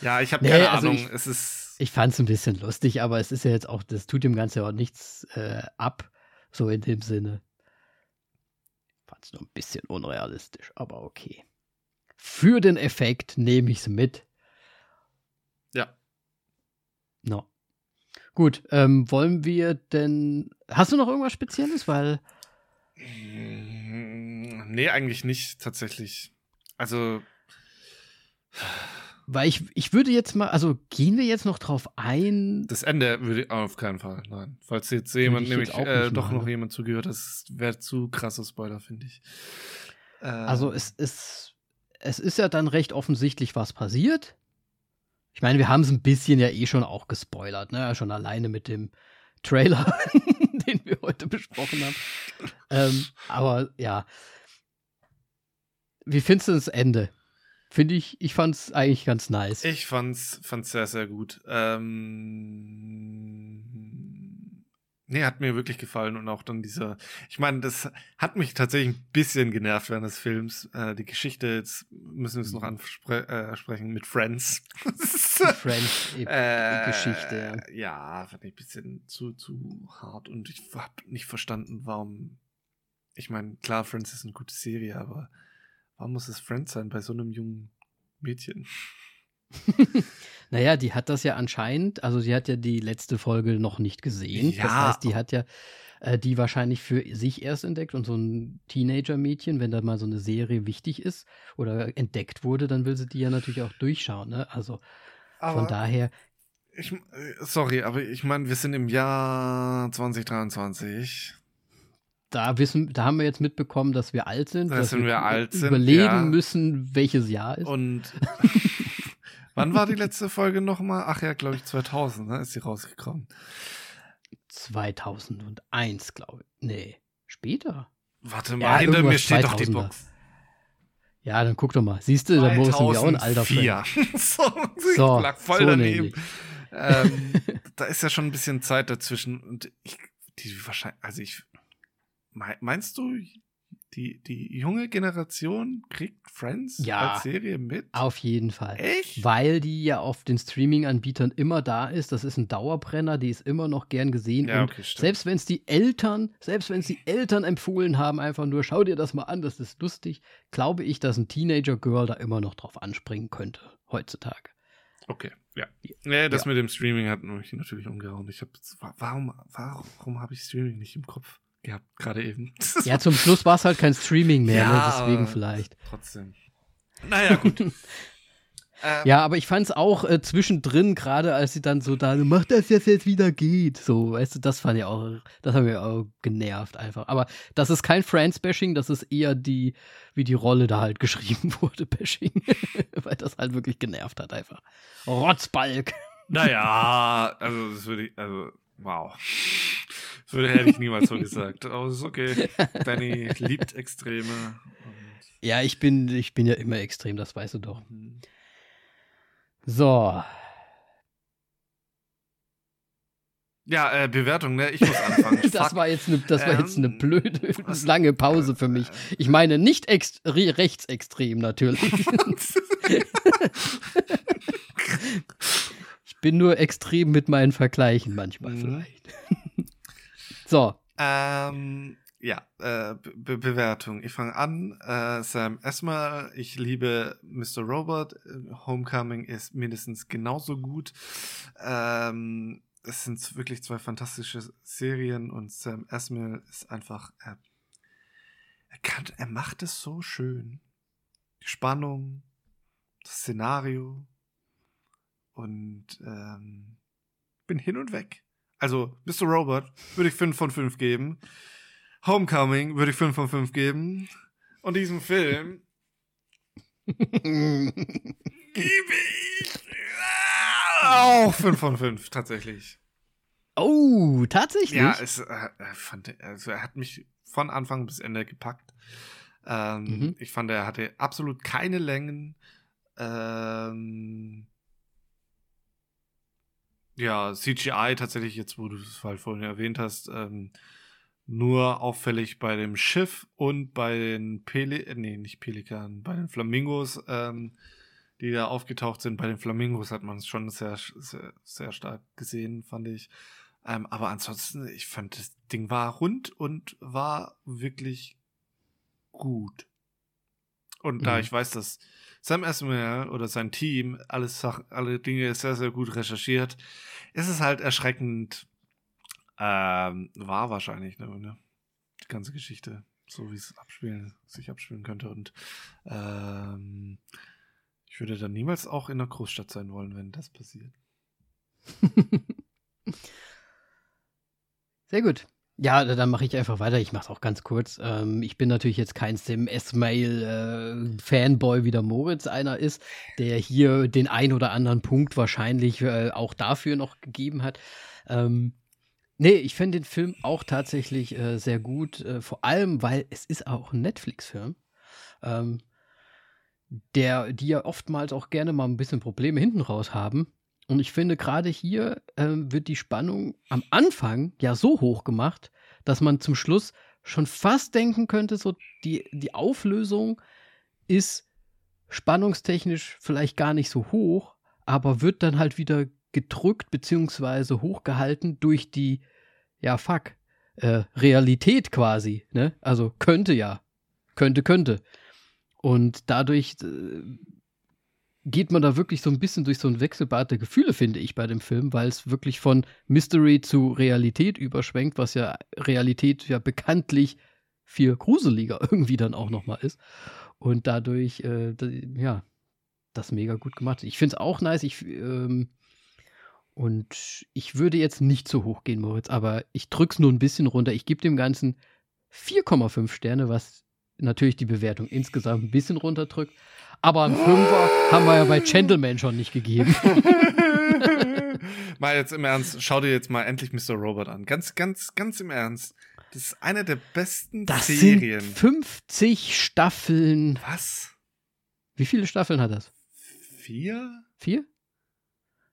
ja, ich habe
Nee,
keine
also
Ahnung.
ich-
es ist,
Ich fand es ein bisschen lustig, aber es ist ja jetzt auch, das tut dem Ganzen ja auch nichts äh, ab, so in dem Sinne. Fand es nur ein bisschen unrealistisch, aber okay. Für den Effekt nehme ich es mit.
ja.
No. Gut, ähm, wollen wir denn. Hast du noch irgendwas Spezielles? Weil.
Mm, Nee, eigentlich nicht, tatsächlich. Also,
Weil ich, ich würde jetzt mal, also gehen wir jetzt noch drauf ein.
das Ende würde ich auf keinen Fall, nein. Falls jetzt jemand
ich
nämlich
jetzt auch
äh, doch noch jemand zugehört, das wäre zu krasser Spoiler, finde ich. Äh,
Also es ist, es ist ja dann recht offensichtlich, was passiert. Ich meine, wir haben es ein bisschen ja eh schon auch gespoilert, ne? Schon alleine mit dem Trailer, den wir heute besprochen haben. ähm, aber ja. Wie findest du das Ende? Finde ich, ich fand es eigentlich ganz nice.
Ich fand's, fand's sehr, sehr gut. Ähm, nee, hat mir wirklich gefallen und auch dann dieser, ich meine, das hat mich tatsächlich ein bisschen genervt während des Films. Äh, die Geschichte, jetzt müssen wir es noch
Mhm.
ansprechen mit Friends.
Friends
Äh,
Geschichte, ja.
Ja, fand ich ein bisschen zu, zu hart und ich habe nicht verstanden, warum. Ich meine, klar, Friends ist eine gute Serie, aber warum muss es Friends sein bei so einem jungen Mädchen?
Naja, die hat das ja anscheinend, also sie hat ja die letzte Folge noch nicht gesehen. Das
Ja.
heißt, die hat ja äh, die wahrscheinlich für sich erst entdeckt und so ein Teenager-Mädchen, wenn da mal so eine Serie wichtig ist oder entdeckt wurde, dann will sie die ja natürlich auch durchschauen. Ne? Also von daher,
Ich, äh, sorry, aber ich meine, wir sind im Jahr 2023.
da wissen, da haben wir jetzt mitbekommen, dass wir alt sind,
Da
dass
sind wir alt sind,
überlegen
ja.
müssen, welches Jahr ist.
Und wann war die letzte Folge nochmal? Ach ja, glaube ich 2000, ne? Ist sie rausgekommen.
2001, glaube ich. Nee, später.
Warte mal,
Ja,
hinter mir steht doch die
2000er.
Box.
Ja, dann guck doch mal. Siehst du, da muss ich auch ein alter Fan.
2004. so,
So,
ich lag voll
so
daneben. Ähm, da ist ja schon ein bisschen Zeit dazwischen und ich, die wahrscheinlich, also ich, meinst du, die, die junge Generation kriegt Friends
Ja.
als Serie mit?
Auf jeden Fall.
Echt?
Weil die ja auf den Streaming-Anbietern immer da ist. Das ist ein Dauerbrenner, die ist immer noch gern gesehen.
Ja,
und
okay,
selbst wenn es die Eltern, selbst wenn es die Eltern empfohlen haben, einfach nur, schau dir das mal an, das ist lustig, glaube ich, dass ein Teenager-Girl da immer noch drauf anspringen könnte, heutzutage.
Okay, ja. Nee, das
Ja.
mit dem Streaming hat mich natürlich umgehauen. Ich habe warum warum habe ich Streaming nicht im Kopf? Gehabt, gerade eben.
Ja, zum Schluss war es halt kein Streaming mehr, ne?
Ja,
deswegen
aber
vielleicht.
Trotzdem. Naja, gut. ähm,
Ja, aber ich fand es auch äh, zwischendrin, gerade als sie dann so da, mach das jetzt jetzt wieder geht. So, weißt du, das fand ich auch, das hat mir auch genervt einfach. Aber das ist kein Friends-Bashing, das ist eher die, wie die Rolle da halt geschrieben wurde, Bashing. Weil das halt wirklich genervt hat einfach. Rotzbalk.
Naja, also das würde ich, also, wow. Das würde, hätte ich niemals so gesagt. Aber es ist okay. Danny liebt Extreme.
Ja, ich bin, ich bin ja immer extrem, das weißt du doch.
hm.
So.
ja, äh, Bewertung, ne? Ich muss anfangen.
Das
Fuck.
war jetzt eine, das war jetzt eine
Ähm,
blöde, lange Pause für mich. Ich meine nicht ex re rechtsextrem natürlich. Ich bin nur extrem mit meinen Vergleichen manchmal
Mhm.
vielleicht. So,
Ähm, ja, äh, Be Be Bewertung. Ich fange an. Äh, Sam Esmer, ich liebe Mr. Robot. Homecoming ist mindestens genauso gut. Ähm, es sind wirklich zwei fantastische Serien und Sam Esmail ist einfach, er, er kann, er macht es so schön. Die Spannung, das Szenario und ähm, bin hin und weg. Also, Mr. Robot würde ich 5 von 5 geben. Homecoming würde ich 5 von 5 geben. Und diesem Film gebe ich auch 5 von 5, tatsächlich.
oh, tatsächlich?
Ja, es, äh, er, fand, also er hat mich von Anfang bis Ende gepackt. Ähm,
Mhm.
Ich fand, er hatte absolut keine Längen. Ähm, ja, CGI tatsächlich, jetzt wo du es halt vorhin erwähnt hast, ähm, nur auffällig bei dem Schiff und bei den Peli äh, nee, nicht Pelikan, bei den Flamingos, ähm, die da aufgetaucht sind. Bei den Flamingos hat man es schon sehr, sehr, sehr stark gesehen, fand ich. Ähm, aber ansonsten, ich fand, das Ding war rund und war wirklich gut. Und da
Mhm.
ich weiß, dass Sam Esmail oder sein Team alles alle Dinge sehr, sehr gut recherchiert, ist es halt erschreckend, ähm, war wahrscheinlich, ne, ne? Die ganze Geschichte, so wie es abspielen, sich abspielen könnte. Und ähm, ich würde dann niemals auch in einer Großstadt sein wollen, wenn das passiert.
Sehr gut. Ja, da- dann mache ich einfach weiter. Ich mache es auch ganz kurz. Ähm, ich bin natürlich jetzt kein Sim S-Mail-Fanboy, wie der Moritz einer ist, der hier den ein oder anderen Punkt wahrscheinlich äh, auch dafür noch gegeben hat. Ähm, nee, ich finde den Film auch tatsächlich äh, sehr gut, äh, vor allem, weil es ist auch ein Netflix-Film. Ähm, der, die ja oftmals auch gerne mal ein bisschen Probleme hinten raus haben. Und ich finde, gerade hier ähm, wird die Spannung am Anfang ja so hoch gemacht, dass man zum Schluss schon fast denken könnte, so die, die Auflösung ist spannungstechnisch vielleicht gar nicht so hoch, aber wird dann halt wieder gedrückt beziehungsweise hochgehalten durch die, ja, fuck, äh, Realität quasi, ne? Also könnte ja. Könnte, könnte. Und dadurch äh, geht man da wirklich so ein bisschen durch so ein Wechselbad der Gefühle, finde ich, bei dem Film, weil es wirklich von Mystery zu Realität überschwenkt, was ja Realität ja bekanntlich viel gruseliger irgendwie dann auch nochmal ist. Und dadurch, äh, ja, das mega gut gemacht. Ich finde es auch nice. Ich, ähm, und ich würde jetzt nicht so hoch gehen, Moritz, aber ich drück's nur ein bisschen runter. Ich gebe dem Ganzen 4,5 Sterne, was natürlich die Bewertung insgesamt ein bisschen runterdrückt. Aber einen Fünfer haben wir ja bei Gentleman schon nicht gegeben.
mal jetzt im Ernst, schau dir jetzt mal endlich Mr. Robot an. Ganz, ganz, ganz im Ernst. Das ist eine der besten
Das
Serien.
sind 50 Staffeln.
Was?
Wie viele Staffeln hat das?
Vier?
Vier?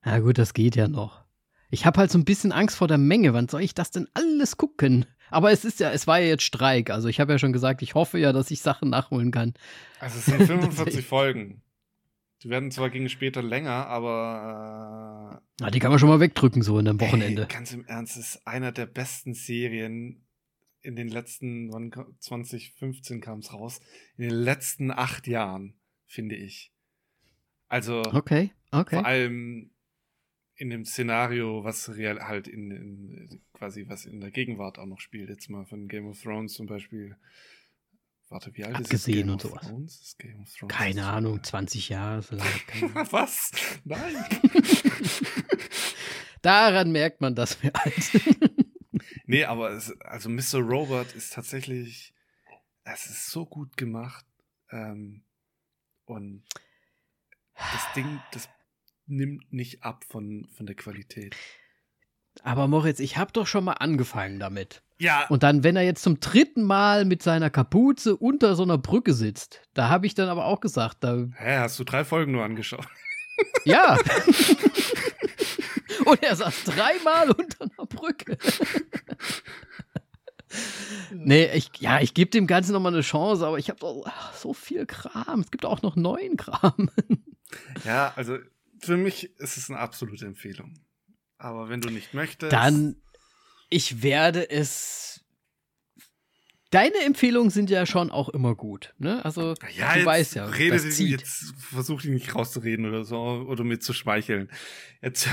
Na gut, das geht ja noch. Ich habe halt so ein bisschen Angst vor der Menge. Wann soll ich das denn alles gucken? Aber es ist ja, es war ja jetzt Streik. Also ich habe ja schon gesagt, ich hoffe ja, dass ich Sachen nachholen kann.
Also es sind 45 Folgen. Die werden zwar gegen später länger, aber
Na, die kann man schon mal wegdrücken, so in einem
äh,
Wochenende.
Ey, ganz im Ernst, es ist einer der besten Serien in den letzten, wann, ka- 2015 kam es raus, in den letzten acht Jahren, finde ich. Also
Okay, okay.
vor allem in dem Szenario, was real halt in, in quasi was in der Gegenwart auch noch spielt. Jetzt mal von Game of Thrones zum Beispiel. Warte, wie alt
Abgesehen
ist
und sowas.
Ist Game of Thrones
Keine Ahnung, 20 Jahre vielleicht.
Was? Nein.
Daran merkt man, dass wir alt sind.
nee, aber es, also Mr. Robot ist tatsächlich, es ist so gut gemacht. Ähm, und das Ding, das nimmt nicht ab von, von der Qualität.
Aber Moritz, ich habe doch schon mal angefangen damit.
Ja,
Und dann, wenn er jetzt zum dritten Mal mit seiner Kapuze unter so einer Brücke sitzt, da habe ich dann aber auch gesagt, da,
hä, hast du drei Folgen nur angeschaut?
ja. Und er saß dreimal unter einer Brücke. nee, ich, ja, ich gebe dem Ganzen nochmal eine Chance, aber ich habe so, so viel Kram. Es gibt auch noch neuen Kram.
Ja, also für mich ist es eine absolute Empfehlung. Aber wenn du nicht möchtest.
Dann, ich werde es. Deine Empfehlungen sind ja schon auch immer gut, ne? Also,
ja,
du weißt ja,
rede
das zieht.
jetzt versuch dich nicht rauszureden oder so oder mir zu schmeicheln. Jetzt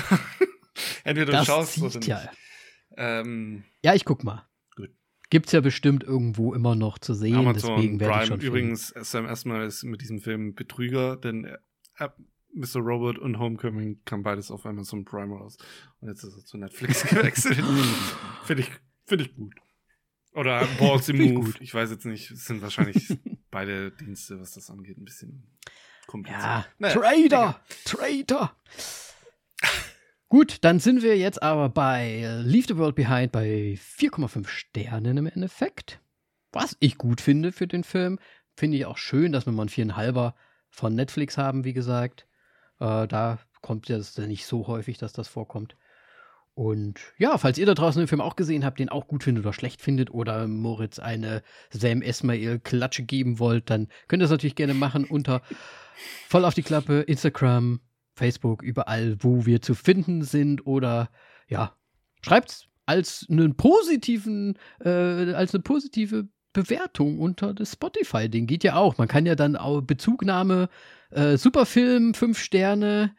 entweder du
das
schaust oder
zieht
nicht.
ja.
Ähm,
Ja, ich guck mal.
Gut.
Gibt's ja bestimmt irgendwo immer noch zu sehen,
Amazon
deswegen werde ich schon
übrigens Sam erstmal ist mit diesem Film Betrüger, denn Mr. Robot und Homecoming kam beides auf Amazon Prime raus und jetzt ist er zu Netflix gewechselt. Finde ich, finde ich gut. Oder
Finde ich
Move.
gut.
Ich weiß jetzt nicht. Es sind wahrscheinlich beide Dienste, was das angeht, ein bisschen kompliziert.
Ja,
Naja,
Trader! Trader! Gut, dann sind wir jetzt aber bei äh, Leave the World Behind bei 4,5 Sternen im Endeffekt. Was ich gut finde für den Film. Finde ich auch schön, dass wir mal einen viereinhalber von Netflix haben, wie gesagt. Äh, da kommt ja das nicht so häufig, dass das vorkommt. Und ja, falls ihr da draußen den Film auch gesehen habt, den auch gut findet oder schlecht findet oder Moritz eine Sam Esmail Klatsche geben wollt, dann könnt ihr das natürlich gerne machen unter voll auf die Klappe, Instagram, Facebook, überall, wo wir zu finden sind oder ja, schreibt's als einen positiven, äh, als eine positive Bewertung unter das Spotify-Ding. Geht ja auch. Man kann ja dann auch Bezugnahme, äh, Superfilm, fünf Sterne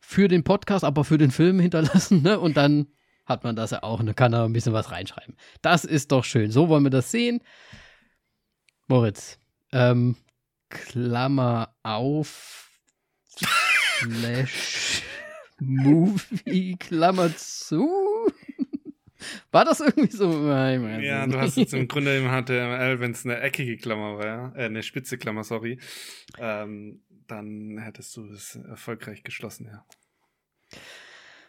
für den Podcast, aber für den Film hinterlassen, ne? Und dann hat man das ja auch und dann kann er ein bisschen was reinschreiben. Das ist doch schön. So wollen wir das sehen. Moritz, ähm, Klammer auf, Slash Movie, Klammer zu. War das irgendwie so? Nein,
Ja,
ich
du hast
nicht.
jetzt im Grunde im HTML, wenn es eine eckige Klammer wäre, äh, eine spitze Klammer, sorry, ähm, dann hättest du es erfolgreich geschlossen, ja.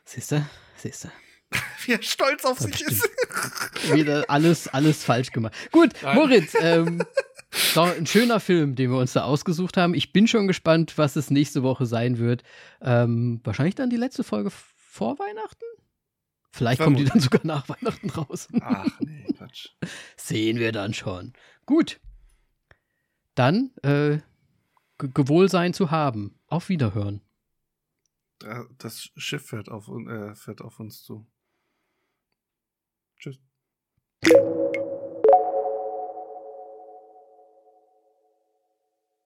Siehste, siehste.
Wie er stolz auf
Ja,
sich
bestimmt.
ist.
Wieder alles, alles falsch gemacht. Gut,
Nein.
Moritz, ähm, doch ein schöner Film, den wir uns da ausgesucht haben. Ich bin schon gespannt, was es nächste Woche sein wird. Ähm, wahrscheinlich dann die letzte Folge vor Weihnachten? Vielleicht kommt die dann sogar nach Weihnachten raus.
Ach nee, Quatsch.
Sehen wir dann schon. Gut. Dann äh, Ge- Gewohlsein zu haben. Auf Wiederhören.
Da- Das Schiff fährt auf, äh, fährt auf uns zu. Tschüss.